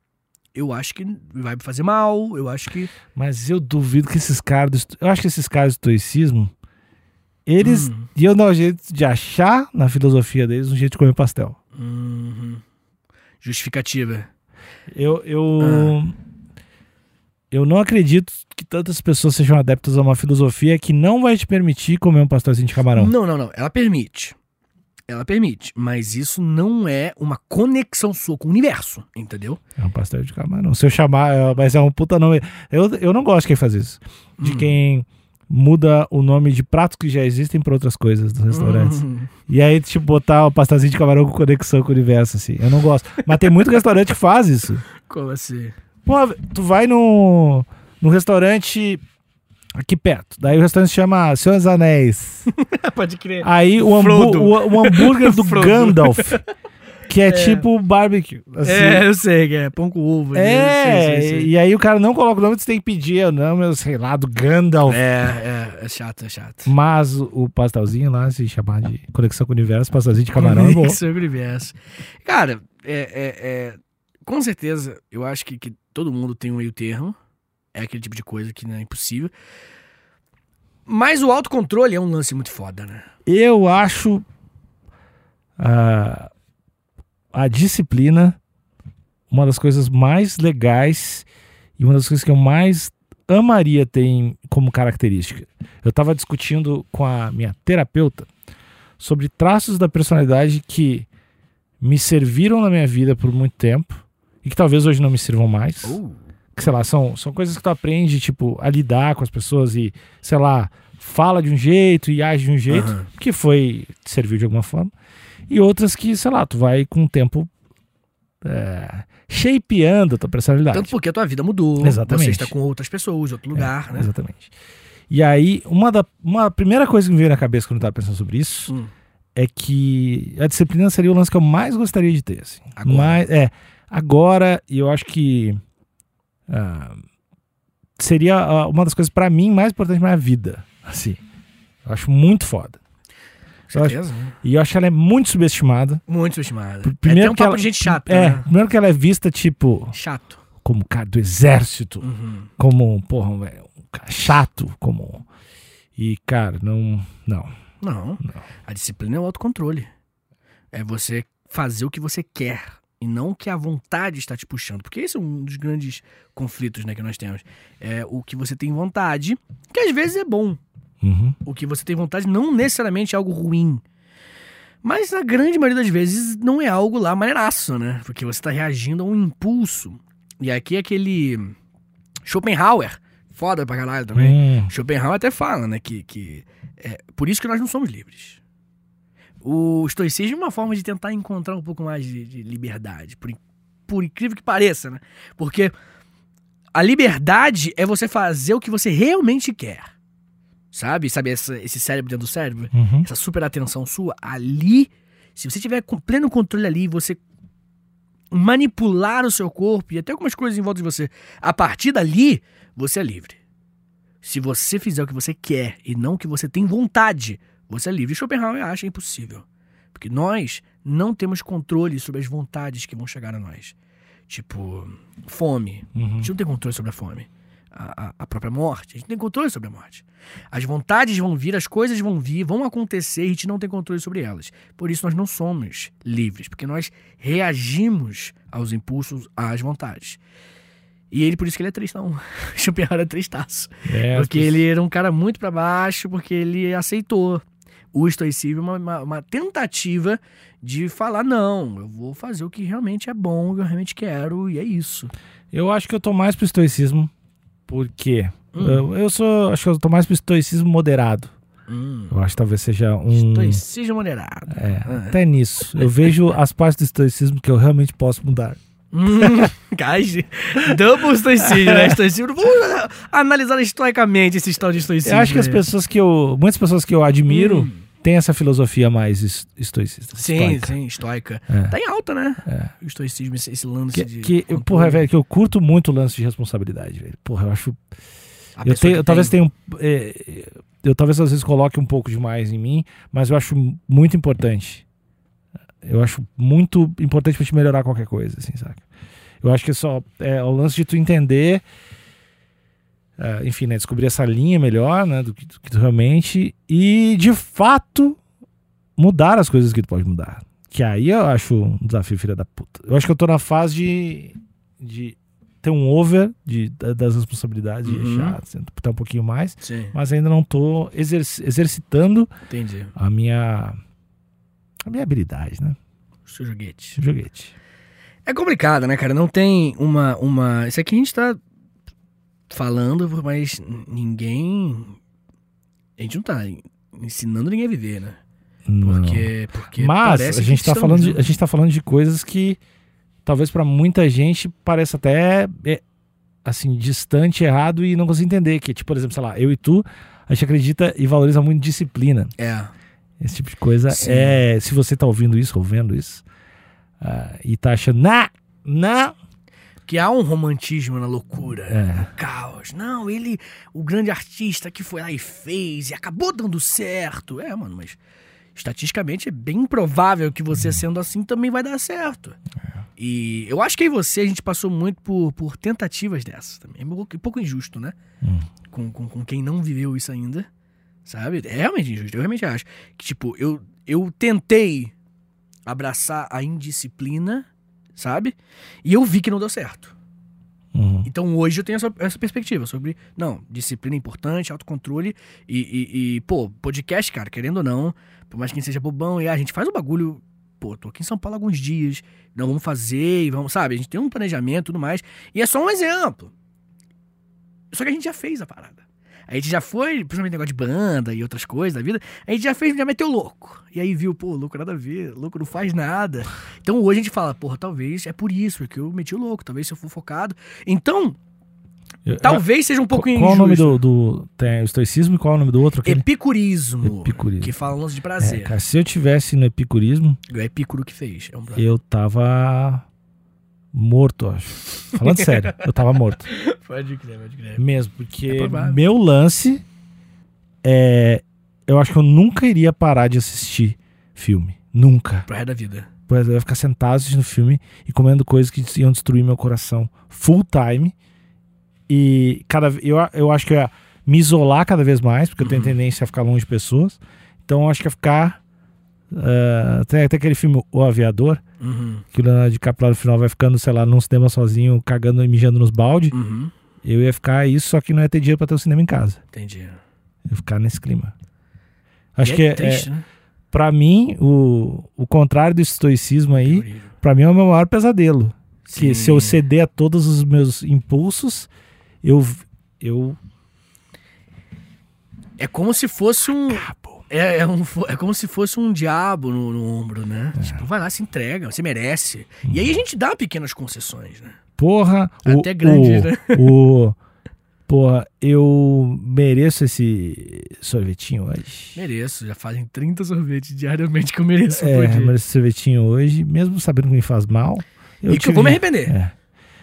[SPEAKER 3] Eu acho que vai me fazer mal, eu acho que.
[SPEAKER 2] Mas eu duvido que esses caras. Eu acho que esses caras do estoicismo. Eles
[SPEAKER 3] Hum,
[SPEAKER 2] iam dar um jeito de achar na filosofia deles um jeito de comer pastel.
[SPEAKER 3] uhum. Justificativa.
[SPEAKER 2] Eu. Eu,
[SPEAKER 3] Ah.
[SPEAKER 2] eu não acredito que tantas pessoas sejam adeptas a uma filosofia que não vai te permitir comer um pastelzinho de camarão.
[SPEAKER 3] Não, não, não. Ela permite. Ela permite. Mas isso não é uma conexão sua com o universo, entendeu?
[SPEAKER 2] É um pastel de camarão. Se eu chamar, é- mas é um puta nome. Eu, eu não gosto de quem faz isso. De
[SPEAKER 3] Hum.
[SPEAKER 2] quem muda o nome de pratos que já existem para outras coisas nos restaurantes.
[SPEAKER 3] Hum.
[SPEAKER 2] E aí, tipo, botar o pastelzinho de camarão com conexão com o universo, assim. Eu não gosto. Mas tem muito restaurante que faz isso.
[SPEAKER 3] Como assim?
[SPEAKER 2] Pô, tu vai no, no restaurante aqui perto. Daí o restaurante se chama Senhor dos Anéis.
[SPEAKER 3] Pode crer.
[SPEAKER 2] Aí o, hambú- o, o hambúrguer do. Gandalf, que é, tipo barbecue. assim.
[SPEAKER 3] É, eu sei que é pão com ovo. né?
[SPEAKER 2] É,
[SPEAKER 3] Sei, sei, sei.
[SPEAKER 2] e aí o cara não coloca o nome, você tem que pedir o nome, sei lá, do Gandalf.
[SPEAKER 3] É, é, é chato, é chato.
[SPEAKER 2] Mas o, pastelzinho lá, se chamar de Conexão com o Universo, pastelzinho de camarão é bom.
[SPEAKER 3] Isso é o universo. Cara, é, é, é, com certeza, eu acho que, que todo mundo tem um meio termo. É aquele tipo de coisa que não é impossível. Mas o autocontrole é um lance muito foda, né?
[SPEAKER 2] Eu acho a, a disciplina uma das coisas mais legais e uma das coisas que eu mais amaria ter como característica. Eu estava discutindo com a minha terapeuta sobre traços da personalidade que me serviram na minha vida por muito tempo e que talvez hoje não me sirvam mais
[SPEAKER 3] Uh,
[SPEAKER 2] que, sei lá, são, são coisas que tu aprende, tipo, a lidar com as pessoas e, sei lá, fala de um jeito e age de um jeito,
[SPEAKER 3] Aham.
[SPEAKER 2] que foi, serviu de alguma forma. E outras que, sei lá, tu vai com o tempo é, shapeando a tua personalidade.
[SPEAKER 3] tanto porque a tua vida mudou.
[SPEAKER 2] Exatamente.
[SPEAKER 3] Você está com outras pessoas, outro lugar, né?
[SPEAKER 2] Exatamente. E aí, uma, da, uma primeira coisa que me veio na cabeça quando eu tava pensando sobre isso
[SPEAKER 3] Hum.
[SPEAKER 2] é que a disciplina seria o lance que eu mais gostaria de ter. Assim.
[SPEAKER 3] Agora.
[SPEAKER 2] Mas, é, agora, e eu acho que ah, seria ah, uma das coisas pra mim mais importantes na minha vida. Assim, eu acho muito foda.
[SPEAKER 3] Com
[SPEAKER 2] Eu acho-
[SPEAKER 3] certeza. né?
[SPEAKER 2] E eu acho que ela é muito subestimada.
[SPEAKER 3] Muito subestimada. É
[SPEAKER 2] Primeiro
[SPEAKER 3] até um
[SPEAKER 2] que ela-
[SPEAKER 3] de gente chata,
[SPEAKER 2] É,
[SPEAKER 3] né?
[SPEAKER 2] primeiro que ela é vista, tipo,
[SPEAKER 3] Chato.
[SPEAKER 2] como cara do exército,
[SPEAKER 3] Uhum.
[SPEAKER 2] como, porra, um cara chato, como. E, cara, não. Não.
[SPEAKER 3] Não. A disciplina é o autocontrole. É você fazer o que você quer e não o que a vontade está te puxando. Porque esse é um dos grandes conflitos né, que nós temos. É o que você tem vontade, que às vezes é bom.
[SPEAKER 2] Uhum.
[SPEAKER 3] O que você tem vontade não necessariamente é algo ruim. Mas na grande maioria das vezes não é algo lá maneiraço, né? Porque você está reagindo a um impulso. E aqui é aquele Schopenhauer, foda pra caralho também.
[SPEAKER 2] Hum,
[SPEAKER 3] Schopenhauer até fala, né, que, que é por isso que nós não somos livres. O estoicismo é uma forma de tentar encontrar um pouco mais de, de liberdade, por, por incrível que pareça, né? Porque a liberdade é você fazer o que você realmente quer. Sabe? Sabe essa- esse cérebro dentro do cérebro?
[SPEAKER 2] uhum.
[SPEAKER 3] essa super atenção sua, ali, se você tiver com pleno controle ali, você manipular o seu corpo e até algumas coisas em volta de você, a partir dali, você é livre. Se você fizer o que você quer e não o que você tem vontade, você é livre. E Schopenhauer acha impossível. Porque nós não temos controle sobre as vontades que vão chegar a nós. Tipo, fome. A
[SPEAKER 2] Uhum.
[SPEAKER 3] gente não tem controle sobre a fome. A, a- própria morte. A gente não tem controle sobre a morte. As vontades vão vir, as coisas vão vir, vão acontecer e a gente não tem controle sobre elas. Por isso nós não somos livres, porque nós reagimos aos impulsos, às vontades. E ele, por isso que ele é tristão. Schopenhauer é tristaço.
[SPEAKER 2] É,
[SPEAKER 3] Porque
[SPEAKER 2] as
[SPEAKER 3] ele era um cara muito pra baixo, porque ele aceitou. O estoicismo é uma, uma- uma tentativa de falar, não, eu vou fazer o que realmente é bom, o que eu realmente quero, e é isso.
[SPEAKER 2] Eu acho que eu tô mais pro estoicismo, porque
[SPEAKER 3] Hum.
[SPEAKER 2] eu, eu sou, acho que eu tô mais pro estoicismo moderado.
[SPEAKER 3] Hum.
[SPEAKER 2] Eu acho que talvez seja um
[SPEAKER 3] Estoicismo moderado.
[SPEAKER 2] é,
[SPEAKER 3] Ah.
[SPEAKER 2] até nisso. Eu vejo as partes do estoicismo que eu realmente posso mudar.
[SPEAKER 3] Hum, Cage. Double estoicismo, né? Estoicismo. Vamos analisar estoicamente esse tal de estoicismo.
[SPEAKER 2] Eu acho que as pessoas que eu, muitas pessoas que eu admiro
[SPEAKER 3] Hum.
[SPEAKER 2] Têm essa filosofia mais es- estoicista.
[SPEAKER 3] Sim,
[SPEAKER 2] estoica.
[SPEAKER 3] sim, estoica.
[SPEAKER 2] É.
[SPEAKER 3] Tá em alta, né?
[SPEAKER 2] É.
[SPEAKER 3] O estoicismo, esse, esse lance
[SPEAKER 2] Que,
[SPEAKER 3] de.
[SPEAKER 2] que eu- porra, velho, que eu curto muito o lance de responsabilidade, velho. Porra, eu acho Eu, tenho, eu talvez
[SPEAKER 3] tem-
[SPEAKER 2] tenha um. é, eu talvez às vezes coloque um pouco demais em mim, mas eu acho muito importante. Eu acho muito importante pra te melhorar qualquer coisa, assim, saca? Eu acho que só é o lance de tu entender, é, enfim, né, descobrir essa linha melhor, né, do que, do que tu realmente e de fato mudar as coisas que tu pode mudar. Que aí eu acho um desafio filha da puta. Eu acho que eu tô na fase de, de ter um over de, da- das responsabilidades, de
[SPEAKER 3] Uhum.
[SPEAKER 2] deixar assim, tá um pouquinho mais,
[SPEAKER 3] Sim,
[SPEAKER 2] mas ainda não tô exerc- exercitando
[SPEAKER 3] entendi.
[SPEAKER 2] a minha a minha habilidade, né?
[SPEAKER 3] O seu joguete.
[SPEAKER 2] Joguete.
[SPEAKER 3] É complicado, né, cara? Não tem uma. uma... Isso aqui a gente tá falando, mas ninguém. A gente não tá ensinando ninguém a viver, né?
[SPEAKER 2] Não.
[SPEAKER 3] Porque. porque
[SPEAKER 2] Mas a gente tá falando de, a gente tá falando de coisas que talvez pra muita gente pareça até é, assim distante, errado e não consigo entender que, tipo, por exemplo, sei lá, eu e tu, a gente acredita e valoriza muito disciplina.
[SPEAKER 3] É.
[SPEAKER 2] Esse tipo de coisa
[SPEAKER 3] Sim.
[SPEAKER 2] é, se você tá ouvindo isso, ou vendo isso, ah, e tá achando, não, não,
[SPEAKER 3] Que há um romantismo na loucura.
[SPEAKER 2] É.
[SPEAKER 3] no Caos. Não, ele, o grande artista que foi lá e fez e acabou dando certo. É, mano, mas estatisticamente é bem improvável que você sendo assim também vai dar certo. E eu acho que aí você, a gente passou muito por, por tentativas dessas também. É um pouco, um pouco injusto, né?
[SPEAKER 2] Hum.
[SPEAKER 3] Com, com, com quem não viveu isso ainda. Sabe? É realmente injusto. Eu realmente acho. Que, tipo, eu, eu tentei abraçar a indisciplina, sabe? E eu vi que não deu certo.
[SPEAKER 2] Uhum.
[SPEAKER 3] Então hoje eu tenho essa, essa perspectiva sobre, não, disciplina é importante, autocontrole e, e, e, pô, podcast, cara, querendo ou não, por mais que seja bobão, e ah, a gente faz o bagulho, pô, tô aqui em São Paulo alguns dias, não vamos fazer, e vamos, sabe, a gente tem um planejamento e tudo mais, e é só um exemplo. Só que a gente já fez a parada. A gente já foi, principalmente negócio de banda e outras coisas da vida, a gente já fez, já meteu louco. E aí viu, pô, louco nada a ver, louco não faz nada. Então hoje a gente fala, porra, talvez é por isso que eu meti o louco, talvez se eu for focado. Então,
[SPEAKER 2] Eu-
[SPEAKER 3] talvez seja um pouco
[SPEAKER 2] qual,
[SPEAKER 3] injusto.
[SPEAKER 2] qual o nome do, do tem o estoicismo e qual é o nome do outro? Aquele?
[SPEAKER 3] Epicurismo.
[SPEAKER 2] Epicurismo.
[SPEAKER 3] Que fala um lance de
[SPEAKER 2] É,
[SPEAKER 3] prazer.
[SPEAKER 2] cara, se eu tivesse no epicurismo,
[SPEAKER 3] É o Epicuro que fez. É um
[SPEAKER 2] eu tava morto, acho. Falando sério, eu tava morto.
[SPEAKER 3] Pode crer, pode crer.
[SPEAKER 2] Mesmo, porque
[SPEAKER 3] É
[SPEAKER 2] meu lance é. Eu acho que eu nunca iria parar de assistir filme. Nunca.
[SPEAKER 3] Pro resto da vida.
[SPEAKER 2] Pois eu ia ficar sentado assistindo filme e comendo coisas que iam destruir meu coração full time. E cada eu, eu acho que eu ia me isolar cada vez mais, porque eu tenho
[SPEAKER 3] Uhum.
[SPEAKER 2] tendência a ficar longe de pessoas. Então eu acho que ia ficar. ah, tem até aquele filme O Aviador,
[SPEAKER 3] Uhum.
[SPEAKER 2] que o Leonardo DiCaprio lá no final vai ficando, sei lá, num cinema sozinho, cagando e mijando nos balde.
[SPEAKER 3] Uhum.
[SPEAKER 2] Eu ia ficar isso, só que não ia ter dinheiro pra ter um cinema em casa.
[SPEAKER 3] Entendi.
[SPEAKER 2] Eu ia ficar nesse clima. Acho
[SPEAKER 3] E
[SPEAKER 2] que é,
[SPEAKER 3] triste,
[SPEAKER 2] é,
[SPEAKER 3] né?
[SPEAKER 2] pra mim, o, o contrário do estoicismo aí, pra mim é o meu maior pesadelo. Que se eu ceder a todos os meus impulsos, eu. Eu.
[SPEAKER 3] É como se fosse um.
[SPEAKER 2] Cabo.
[SPEAKER 3] É, é, um, é como se fosse um diabo no, no ombro, né?
[SPEAKER 2] É.
[SPEAKER 3] Tipo, vai lá, se entrega, você merece. E aí a gente dá pequenas concessões, né?
[SPEAKER 2] Porra. o-
[SPEAKER 3] Até grande,
[SPEAKER 2] o,
[SPEAKER 3] né?
[SPEAKER 2] O. Porra, eu mereço esse sorvetinho hoje.
[SPEAKER 3] Mereço, já fazem 30 sorvetes diariamente que eu mereço
[SPEAKER 2] É, eu mereço esse sorvetinho hoje, mesmo sabendo que me faz mal.
[SPEAKER 3] e que eu vou me arrepender.
[SPEAKER 2] É.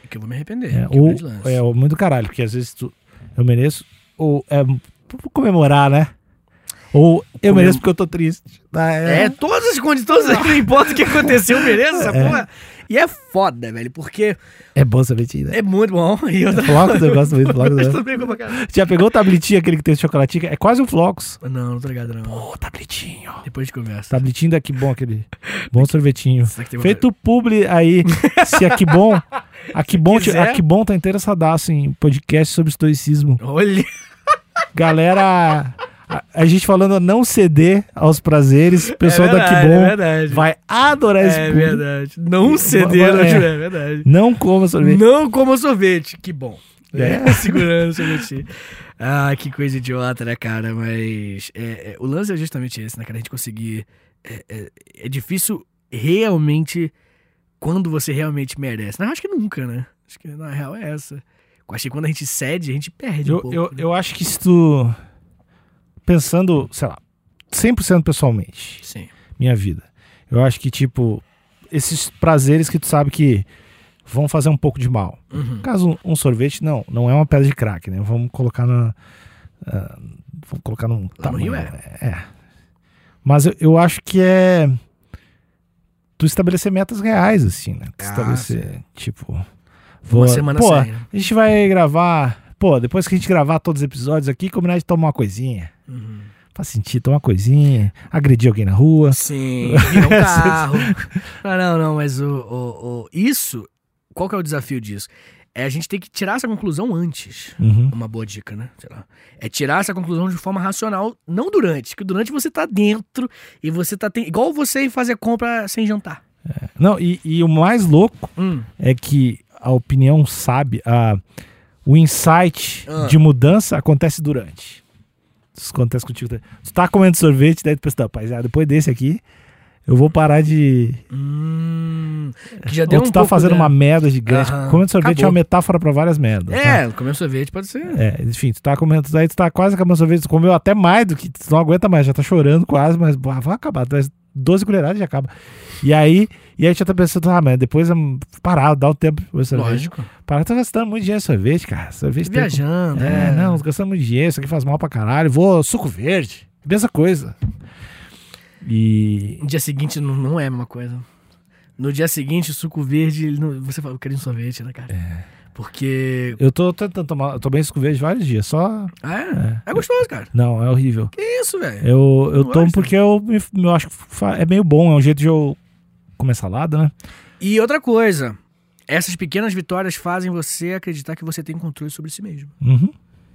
[SPEAKER 3] E que eu vou me arrepender.
[SPEAKER 2] É,
[SPEAKER 3] é o
[SPEAKER 2] ou é ou muito caralho, porque às vezes tu, eu mereço, ou é pra comemorar, né? Ou eu mereço porque eu tô triste. Ah,
[SPEAKER 3] É, todas as condições, não importa o que aconteceu, eu mereço essa
[SPEAKER 2] É.
[SPEAKER 3] porra. E é foda, velho, porque
[SPEAKER 2] é bom sorvetinho, né?
[SPEAKER 3] é muito bom. E eu
[SPEAKER 2] Flocos, eu gosto muito flocos.
[SPEAKER 3] Mas
[SPEAKER 2] né?
[SPEAKER 3] caralho.
[SPEAKER 2] Já pegou o tablitinho, aquele que tem chocolatinho? É quase um flocos.
[SPEAKER 3] Não, não tô ligado, não.
[SPEAKER 2] Pô, tablitinho.
[SPEAKER 3] Depois de conversa.
[SPEAKER 2] Tablitinho daqui bom, aquele bom sorvetinho.
[SPEAKER 3] Uma-
[SPEAKER 2] Feito publi aí, se aqui bom, aqui bom, aqui bom tá interessadaço em podcast sobre estoicismo.
[SPEAKER 3] Olha,
[SPEAKER 2] Galera, a, a gente falando a não ceder aos prazeres, o pessoal
[SPEAKER 3] é
[SPEAKER 2] daqui
[SPEAKER 3] verdade,
[SPEAKER 2] bom
[SPEAKER 3] É
[SPEAKER 2] vai adorar esse
[SPEAKER 3] É verdade. Não ceder,
[SPEAKER 2] É.
[SPEAKER 3] é, é verdade.
[SPEAKER 2] Não coma sorvete.
[SPEAKER 3] Não coma sorvete. Que bom.
[SPEAKER 2] É.
[SPEAKER 3] Segurando o sorvete. Ah, que coisa idiota, né, cara? Mas é, é, o lance é justamente esse, né, cara? A gente conseguir. É, é- é difícil realmente quando você realmente merece. Não, acho que nunca, né? Acho que na real é essa. Acho que quando a gente cede, a gente perde um
[SPEAKER 2] Eu,
[SPEAKER 3] pouco.
[SPEAKER 2] eu,
[SPEAKER 3] né?
[SPEAKER 2] eu acho que se tu. Pensando, sei lá, 100% pessoalmente,
[SPEAKER 3] Sim.
[SPEAKER 2] minha vida. Eu acho que, tipo, esses prazeres que tu sabe que vão fazer um pouco de mal.
[SPEAKER 3] Uhum.
[SPEAKER 2] Caso, um sorvete, não, não é uma pedra de crack, né? Vamos colocar na. ah, vamos colocar num.
[SPEAKER 3] Lá no Rio
[SPEAKER 2] tamanho, é. Mas eu, eu acho que é. Tu estabelecer metas reais, assim, né? Tu
[SPEAKER 3] Ah,
[SPEAKER 2] estabelecer, tipo.
[SPEAKER 3] Uma
[SPEAKER 2] vou-
[SPEAKER 3] semana
[SPEAKER 2] pô,
[SPEAKER 3] sem. né?
[SPEAKER 2] a gente vai gravar. Pô, depois que a gente gravar todos os episódios aqui, combinar de tomar uma coisinha.
[SPEAKER 3] Uhum.
[SPEAKER 2] Faz sentido, tomar uma coisinha. Agredir alguém na rua.
[SPEAKER 3] Sim, virar um carro. Não, não, não, mas o, o, o- isso, qual que é o desafio disso? É a gente ter que tirar essa conclusão antes.
[SPEAKER 2] Uhum.
[SPEAKER 3] Uma boa dica, né? É tirar essa conclusão de forma racional, não durante. Que durante você tá dentro e você tá. Tem... Igual você fazer compra sem jantar.
[SPEAKER 2] Não, e, e o mais louco
[SPEAKER 3] Hum.
[SPEAKER 2] é que a opinião sabe, a, o insight
[SPEAKER 3] Ah.
[SPEAKER 2] de mudança acontece durante. Acontece contigo. Tu tá comendo sorvete, daí tu pensa, "Não, rapaz, ah, depois desse aqui, eu vou parar de.
[SPEAKER 3] Hum, que já deu
[SPEAKER 2] Ou tu
[SPEAKER 3] um
[SPEAKER 2] tá
[SPEAKER 3] pouco
[SPEAKER 2] fazendo
[SPEAKER 3] da-
[SPEAKER 2] uma merda gigante.
[SPEAKER 3] Aham.
[SPEAKER 2] Comendo sorvete é
[SPEAKER 3] Acabou.
[SPEAKER 2] uma metáfora pra várias merdas. tá?
[SPEAKER 3] É, comer sorvete pode ser.
[SPEAKER 2] É, enfim, tu tá comendo, aí tu tá quase acabando sorvete, tu comeu até mais do que tu não aguenta mais, já tá chorando quase, mas vai acabar, tu vai 12 colheradas e já acaba. E aí, e aí tu já tá pensando, ah, mas depois hum, parar, dá o tempo pra sorvete.
[SPEAKER 3] Lógico.
[SPEAKER 2] Parar, tá gastando muito dinheiro em sorvete, cara. Sorvete tem-
[SPEAKER 3] Viajando.
[SPEAKER 2] É, não, tô gastando muito dinheiro, isso aqui faz mal pra caralho. Vou suco verde. Mesma coisa. E.
[SPEAKER 3] No dia seguinte não, não é a mesma coisa. No dia seguinte, o suco verde, não- você fala, eu quero um sorvete, né, cara?
[SPEAKER 2] É.
[SPEAKER 3] Porque.
[SPEAKER 2] Eu tô tentando tomar. Eu tomei suco verde vários dias, só.
[SPEAKER 3] Ah, é? É gostoso, cara.
[SPEAKER 2] Não, é horrível.
[SPEAKER 3] Que isso, velho?
[SPEAKER 2] Eu, eu
[SPEAKER 3] Não
[SPEAKER 2] tomo porque eu, eu acho que é meio bom, é um jeito de eu comer salada, né?
[SPEAKER 3] E outra coisa, essas pequenas vitórias fazem você acreditar que você tem controle sobre si mesmo.
[SPEAKER 2] Uhum.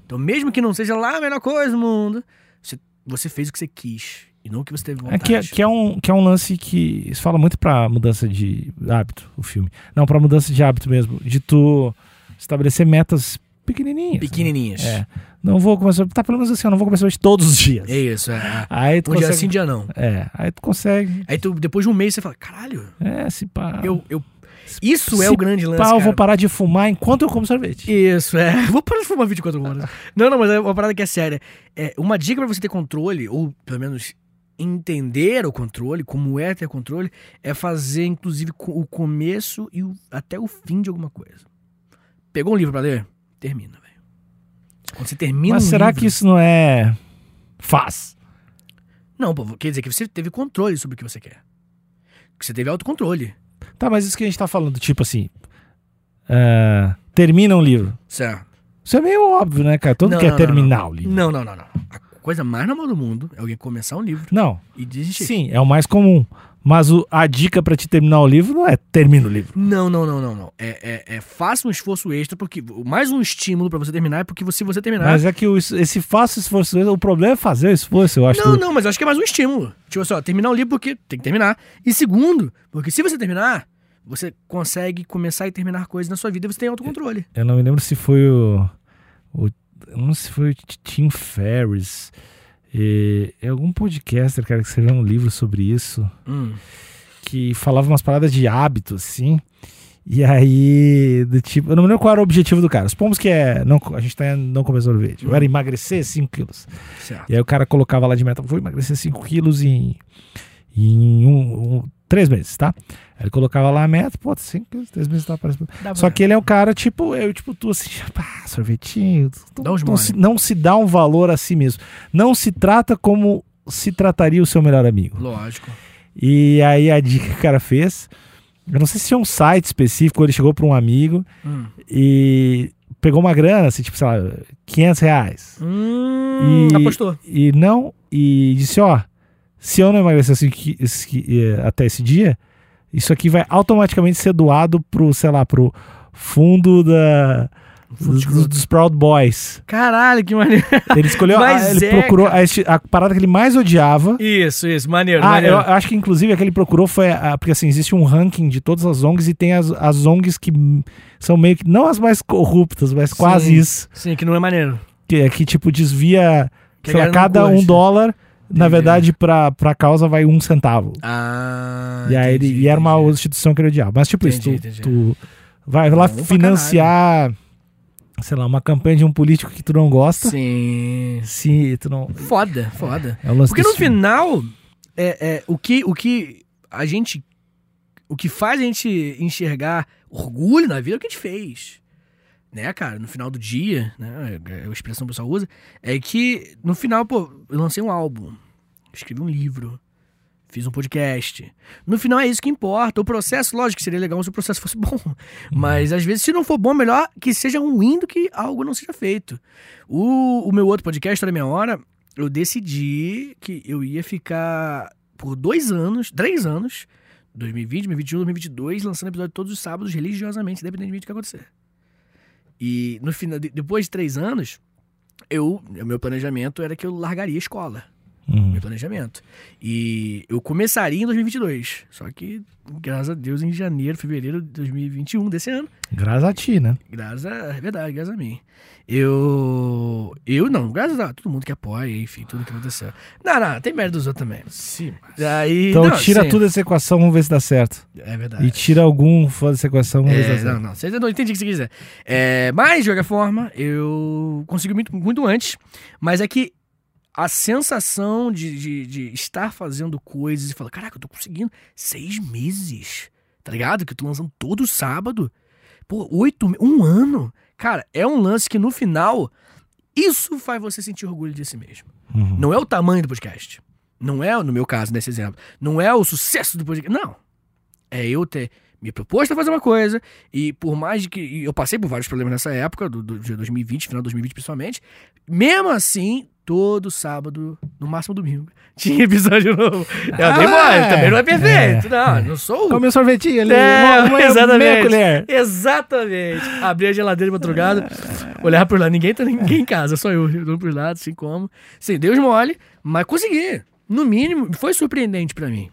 [SPEAKER 3] Então, mesmo que não seja lá a melhor coisa do mundo, você, você fez o que você quis e não que você teve
[SPEAKER 2] É
[SPEAKER 3] vontade.
[SPEAKER 2] que, é- que, é um, que é um lance que se fala muito pra mudança de hábito, o filme. Não, pra mudança de hábito mesmo. De tu estabelecer metas pequenininhas.
[SPEAKER 3] Pequenininhas.
[SPEAKER 2] É. Não vou começar. Tá pelo menos assim, eu não vou começar hoje todos os dias.
[SPEAKER 3] É isso, é.
[SPEAKER 2] Aí tu
[SPEAKER 3] Um dia
[SPEAKER 2] consegue.
[SPEAKER 3] sim, dia não.
[SPEAKER 2] É, aí tu consegue.
[SPEAKER 3] Aí tu, depois de um mês você fala, caralho,
[SPEAKER 2] É, se pá.
[SPEAKER 3] eu, eu... Isso é
[SPEAKER 2] Se
[SPEAKER 3] o grande lance,
[SPEAKER 2] pá, eu vou parar de fumar enquanto eu como sorvete.
[SPEAKER 3] Isso, é. Vou parar de fumar 24 horas. não, não, mas é uma parada que é séria. É, uma dica pra você ter controle, ou pelo menos entender o controle, como é ter controle, é fazer, inclusive, o começo e o- até o fim de alguma coisa. Pegou um livro pra ler? Termina, velho. Quando você termina
[SPEAKER 2] Mas
[SPEAKER 3] um
[SPEAKER 2] será
[SPEAKER 3] livro-
[SPEAKER 2] que isso não é. Faz?
[SPEAKER 3] Não, pô, quer dizer que você teve controle sobre o que você quer. Que você teve autocontrole.
[SPEAKER 2] Tá, mas isso que a gente tá falando, tipo assim. ah, termina um livro.
[SPEAKER 3] Certo.
[SPEAKER 2] Isso é meio óbvio, né, cara? Todo
[SPEAKER 3] Não,
[SPEAKER 2] quer
[SPEAKER 3] não,
[SPEAKER 2] terminar
[SPEAKER 3] não.
[SPEAKER 2] o livro.
[SPEAKER 3] Não, não, não, não. A coisa mais normal do mundo é alguém começar um livro
[SPEAKER 2] Não.
[SPEAKER 3] e desistir.
[SPEAKER 2] Sim, é o mais comum. Mas o- a dica pra te terminar o livro não é termina o livro.
[SPEAKER 3] Não, não, não, não, não. É, é, é faça um esforço extra, porque mais um estímulo pra você terminar é porque você- se você terminar.
[SPEAKER 2] Mas é que o- esse faço esforço, o problema é fazer o esforço, eu acho.
[SPEAKER 3] Não,
[SPEAKER 2] que-
[SPEAKER 3] não, mas eu acho que é mais um estímulo. Tipo assim, ó, terminar o livro porque tem que terminar. E segundo, porque se você terminar, você consegue começar e terminar coisas na sua vida e você tem autocontrole.
[SPEAKER 2] Eu não me lembro se foi o. o eu não sei se foi o Tim Ferriss. E, é algum podcaster, cara, que escreveu um livro sobre isso.
[SPEAKER 3] Hum.
[SPEAKER 2] que falava umas paradas de hábito, assim. E aí, do tipo, eu não me lembro qual era o objetivo do cara. Supomos que é. Não, a gente tá não comer sorvete. Eu era emagrecer 5 quilos.
[SPEAKER 3] Certo.
[SPEAKER 2] E aí o cara colocava lá de meta, vou emagrecer 5 quilos em, em um, um- três meses, tá? Aí ele colocava lá a meta, pô, 5 quilos, três meses tá parecendo.
[SPEAKER 3] Dá
[SPEAKER 2] Só que ele é um cara, tipo, eu, tipo, tu assim, pá, sorvetinho.
[SPEAKER 3] Uns
[SPEAKER 2] não,
[SPEAKER 3] mole.
[SPEAKER 2] se, não se dá um valor a si mesmo. Não se trata como se trataria o seu melhor amigo.
[SPEAKER 3] Lógico.
[SPEAKER 2] E aí a dica que o cara fez, eu não sei se tinha um site específico, ele chegou para um amigo
[SPEAKER 3] Hum.
[SPEAKER 2] e pegou uma grana, assim, tipo, sei lá, 500 reais.
[SPEAKER 3] Hum,
[SPEAKER 2] E-
[SPEAKER 3] apostou.
[SPEAKER 2] E não, e disse, ó, se eu não emagrecer assim, que- esse- eh, até esse dia, isso aqui vai automaticamente ser doado pro, sei lá, pro fundo da... Dos, dos Proud Boys.
[SPEAKER 3] Caralho, que maneiro.
[SPEAKER 2] Ele escolheu, a- ele
[SPEAKER 3] é,
[SPEAKER 2] procurou a, a parada que ele mais odiava.
[SPEAKER 3] Isso, isso, maneiro,
[SPEAKER 2] Ah, eu
[SPEAKER 3] maneiro.
[SPEAKER 2] acho que inclusive a que ele procurou foi a, porque assim, existe um ranking de todas as ONGs e tem as, as ONGs que são meio que, não as mais corruptas, mas quase
[SPEAKER 3] Sim.
[SPEAKER 2] isso.
[SPEAKER 3] Sim, que não é maneiro.
[SPEAKER 2] Que, é que tipo desvia,
[SPEAKER 3] Que
[SPEAKER 2] sei lá, cada um dólar, na verdade pra, pra causa vai um centavo.
[SPEAKER 3] Ah.
[SPEAKER 2] e aí ele,
[SPEAKER 3] entendi,
[SPEAKER 2] e era uma
[SPEAKER 3] entendi.
[SPEAKER 2] instituição que ele odiava. Mas tipo
[SPEAKER 3] Entendi,
[SPEAKER 2] isso, tu, tu vai lá
[SPEAKER 3] Bom pra
[SPEAKER 2] financiar, sei lá, uma campanha de um político que tu não gosta.
[SPEAKER 3] Sim.
[SPEAKER 2] Se tu não...
[SPEAKER 3] Foda, foda.
[SPEAKER 2] É lance
[SPEAKER 3] Porque no
[SPEAKER 2] desse-
[SPEAKER 3] final, é, é, o, que, o que a gente. O que faz a gente enxergar orgulho na vida é o que a gente fez. Né, cara? No final do dia, né? A expressão que o pessoal usa, é que no final, pô, eu lancei um álbum, escrevi um livro, fiz um podcast. No final é isso que importa. O processo, lógico seria legal se o processo fosse bom. Mas às vezes, se não for bom, melhor que seja ruim do que algo não seja feito. O, o meu outro podcast, História Meia Hora, eu decidi que eu ia ficar por dois anos, três anos, 2020, 2021, 2022, lançando episódio todos os sábados, religiosamente, independentemente do que acontecer. E no final, de- depois de três anos, eu, meu planejamento era que eu largaria a escola.
[SPEAKER 2] Uhum.
[SPEAKER 3] meu planejamento. E eu começaria em 2022. Só que, graças a Deus, em janeiro, fevereiro de 2021 desse ano.
[SPEAKER 2] Graças a ti, né?
[SPEAKER 3] Graças a. É verdade, graças a mim. Eu. Eu não, graças a todo mundo que apoia, enfim, tudo que aconteceu. Não, não, tem mérito dos outros também.
[SPEAKER 2] Sim.
[SPEAKER 3] Daí,
[SPEAKER 2] Então
[SPEAKER 3] não,
[SPEAKER 2] tira
[SPEAKER 3] sim,
[SPEAKER 2] tudo dessa equação, vamos ver se dá certo.
[SPEAKER 3] É verdade.
[SPEAKER 2] E tira algum fora dessa equação, vamos ver se
[SPEAKER 3] É,
[SPEAKER 2] dá certo.
[SPEAKER 3] não, não, você não entendi o que você quiser. É, mas, de qualquer forma, eu consegui muito, muito antes. Mas é que a sensação de, de, de estar fazendo coisas e falar, caraca, eu tô conseguindo seis meses, tá ligado? Que eu tô lançando todo sábado. Pô, oito, um ano. Cara, é um lance que no final, isso faz você sentir orgulho de si mesmo.
[SPEAKER 2] Uhum.
[SPEAKER 3] Não é o tamanho do podcast. Não é, no meu caso, nesse exemplo, não é o sucesso do podcast. Não. É eu ter me proposto a fazer uma coisa e por mais de que eu passei por vários problemas nessa época, do, do, de 2020, final de 2020 principalmente, mesmo assim, todo sábado, no máximo domingo, tinha episódio novo. Eu
[SPEAKER 2] Ah,
[SPEAKER 3] dei mole, também não é perfeito.
[SPEAKER 2] é,
[SPEAKER 3] não, não sou o
[SPEAKER 2] Come o sorvetinho ali,
[SPEAKER 3] É,
[SPEAKER 2] uma, uma,
[SPEAKER 3] exatamente.
[SPEAKER 2] colher.
[SPEAKER 3] Exatamente. Abri a geladeira de madrugada, olhar por lá, ninguém tá ninguém em casa, só eu, eu dou por lá, assim como. Sim, Deus mole, mas consegui. No mínimo, foi surpreendente pra mim.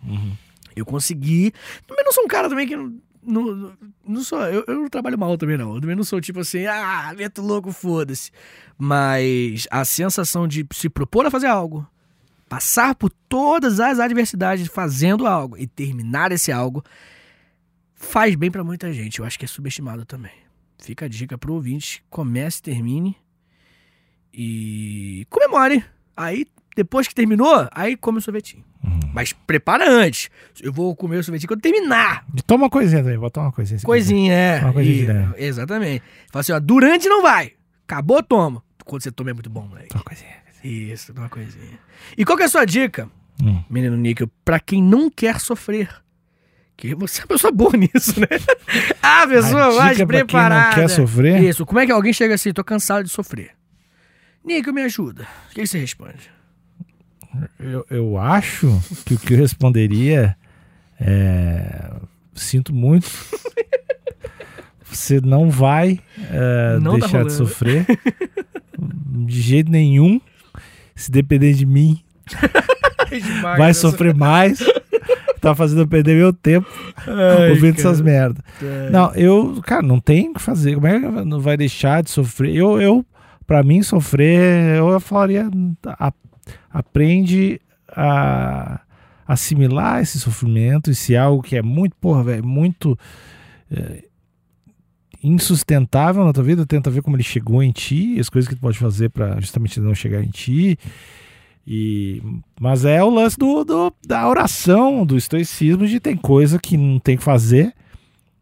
[SPEAKER 3] Eu consegui. Também não sou um cara também que não. Não, não sou. Eu, eu não trabalho mal também, não. Eu também não sou tipo assim, ah, meto louco, foda-se. Mas a sensação de se propor a fazer algo, passar por todas as adversidades fazendo algo e terminar esse algo, faz bem pra muita gente. Eu acho que é subestimado também. Fica a dica pro ouvinte: comece, termine e comemore. Aí, depois que terminou, aí come o sorvetinho. Mas prepara antes. Eu vou comer o sorvetinho quando terminar.
[SPEAKER 2] E Toma uma coisinha também, bota uma coisinha. se
[SPEAKER 3] Coisinha, é.
[SPEAKER 2] Uma coisinha
[SPEAKER 3] E- exatamente. Fala assim, ó, durante não vai. Acabou, toma. Quando você toma é muito bom, moleque.
[SPEAKER 2] quiser. Uma coisinha.
[SPEAKER 3] Isso, uma coisinha. E qual que é a sua dica,
[SPEAKER 2] Hum.
[SPEAKER 3] menino Níquel, pra quem não quer sofrer? Que você é uma pessoa boa nisso, né? a pessoa
[SPEAKER 2] A
[SPEAKER 3] mais
[SPEAKER 2] dica pra quem
[SPEAKER 3] preparada.
[SPEAKER 2] não quer sofrer?
[SPEAKER 3] Isso, como é que alguém chega assim, tô cansado de sofrer? Níquel, me ajuda. O que você responde?
[SPEAKER 2] Eu, eu acho que o que eu responderia é. Sinto muito. Você não vai é,
[SPEAKER 3] Não tá
[SPEAKER 2] deixar de
[SPEAKER 3] rolando.
[SPEAKER 2] sofrer. De jeito nenhum. Se depender de mim, vai sofrer mais. Tá fazendo eu perder meu tempo ouvindo essas merdas. Não, eu, cara, não tem o que fazer. Como é que não vai deixar de sofrer? Eu, eu para mim, sofrer, eu falaria, aprende a assimilar esse sofrimento e se é algo que é muito, porra, velho, muito é, insustentável na tua vida, tenta ver como ele chegou em ti, as coisas que tu pode fazer para justamente não chegar em ti. E, mas é o lance do, do- da oração, do estoicismo, de tem coisa que não tem que fazer,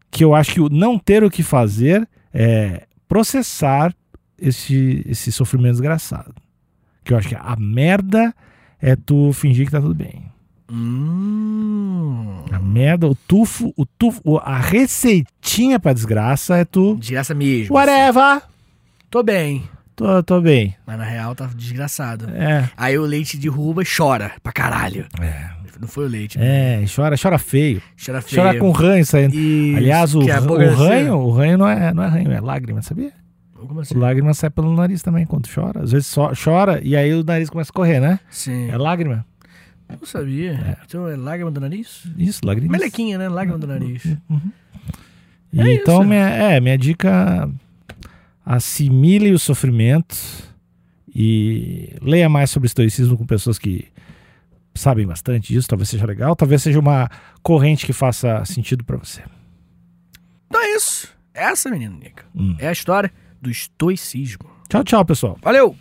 [SPEAKER 2] que eu acho que o não ter o que fazer é processar esse, esse sofrimento desgraçado. Que eu acho que a merda é tu fingir que tá tudo bem.
[SPEAKER 3] Hum.
[SPEAKER 2] A merda, o tufo, o tufo, a receitinha pra desgraça é tu.
[SPEAKER 3] Desgraça mesmo.
[SPEAKER 2] Whatever!
[SPEAKER 3] Tô bem.
[SPEAKER 2] Tô, tô bem.
[SPEAKER 3] Mas na real tá desgraçado.
[SPEAKER 2] É.
[SPEAKER 3] Aí o leite derruba e chora pra caralho.
[SPEAKER 2] É.
[SPEAKER 3] Não foi o leite. né?
[SPEAKER 2] É, chora, chora feio.
[SPEAKER 3] Chora feio.
[SPEAKER 2] Chora com ranho saindo.
[SPEAKER 3] Isso,
[SPEAKER 2] Aliás, o,
[SPEAKER 3] é
[SPEAKER 2] o ranho, o ranho não é, não é ranho, é lágrima, sabia?
[SPEAKER 3] Assim?
[SPEAKER 2] Lágrima sai pelo nariz também quando chora. Às vezes só chora e aí o nariz começa a correr, né?
[SPEAKER 3] Sim.
[SPEAKER 2] É lágrima.
[SPEAKER 3] Não sabia. Então é lágrima do nariz?
[SPEAKER 2] Isso, lágrima.
[SPEAKER 3] Melequinha, né? Lágrima do nariz.
[SPEAKER 2] E
[SPEAKER 3] É
[SPEAKER 2] então,
[SPEAKER 3] isso.
[SPEAKER 2] minha, é, minha dica: assimile o sofrimento e leia mais sobre estoicismo com pessoas que sabem bastante disso. Talvez seja legal, talvez seja uma corrente que faça sentido pra você.
[SPEAKER 3] Então é isso. Essa, menino Nica,
[SPEAKER 2] Hum.
[SPEAKER 3] é a história do estoicismo.
[SPEAKER 2] Tchau, tchau, pessoal.
[SPEAKER 3] Valeu!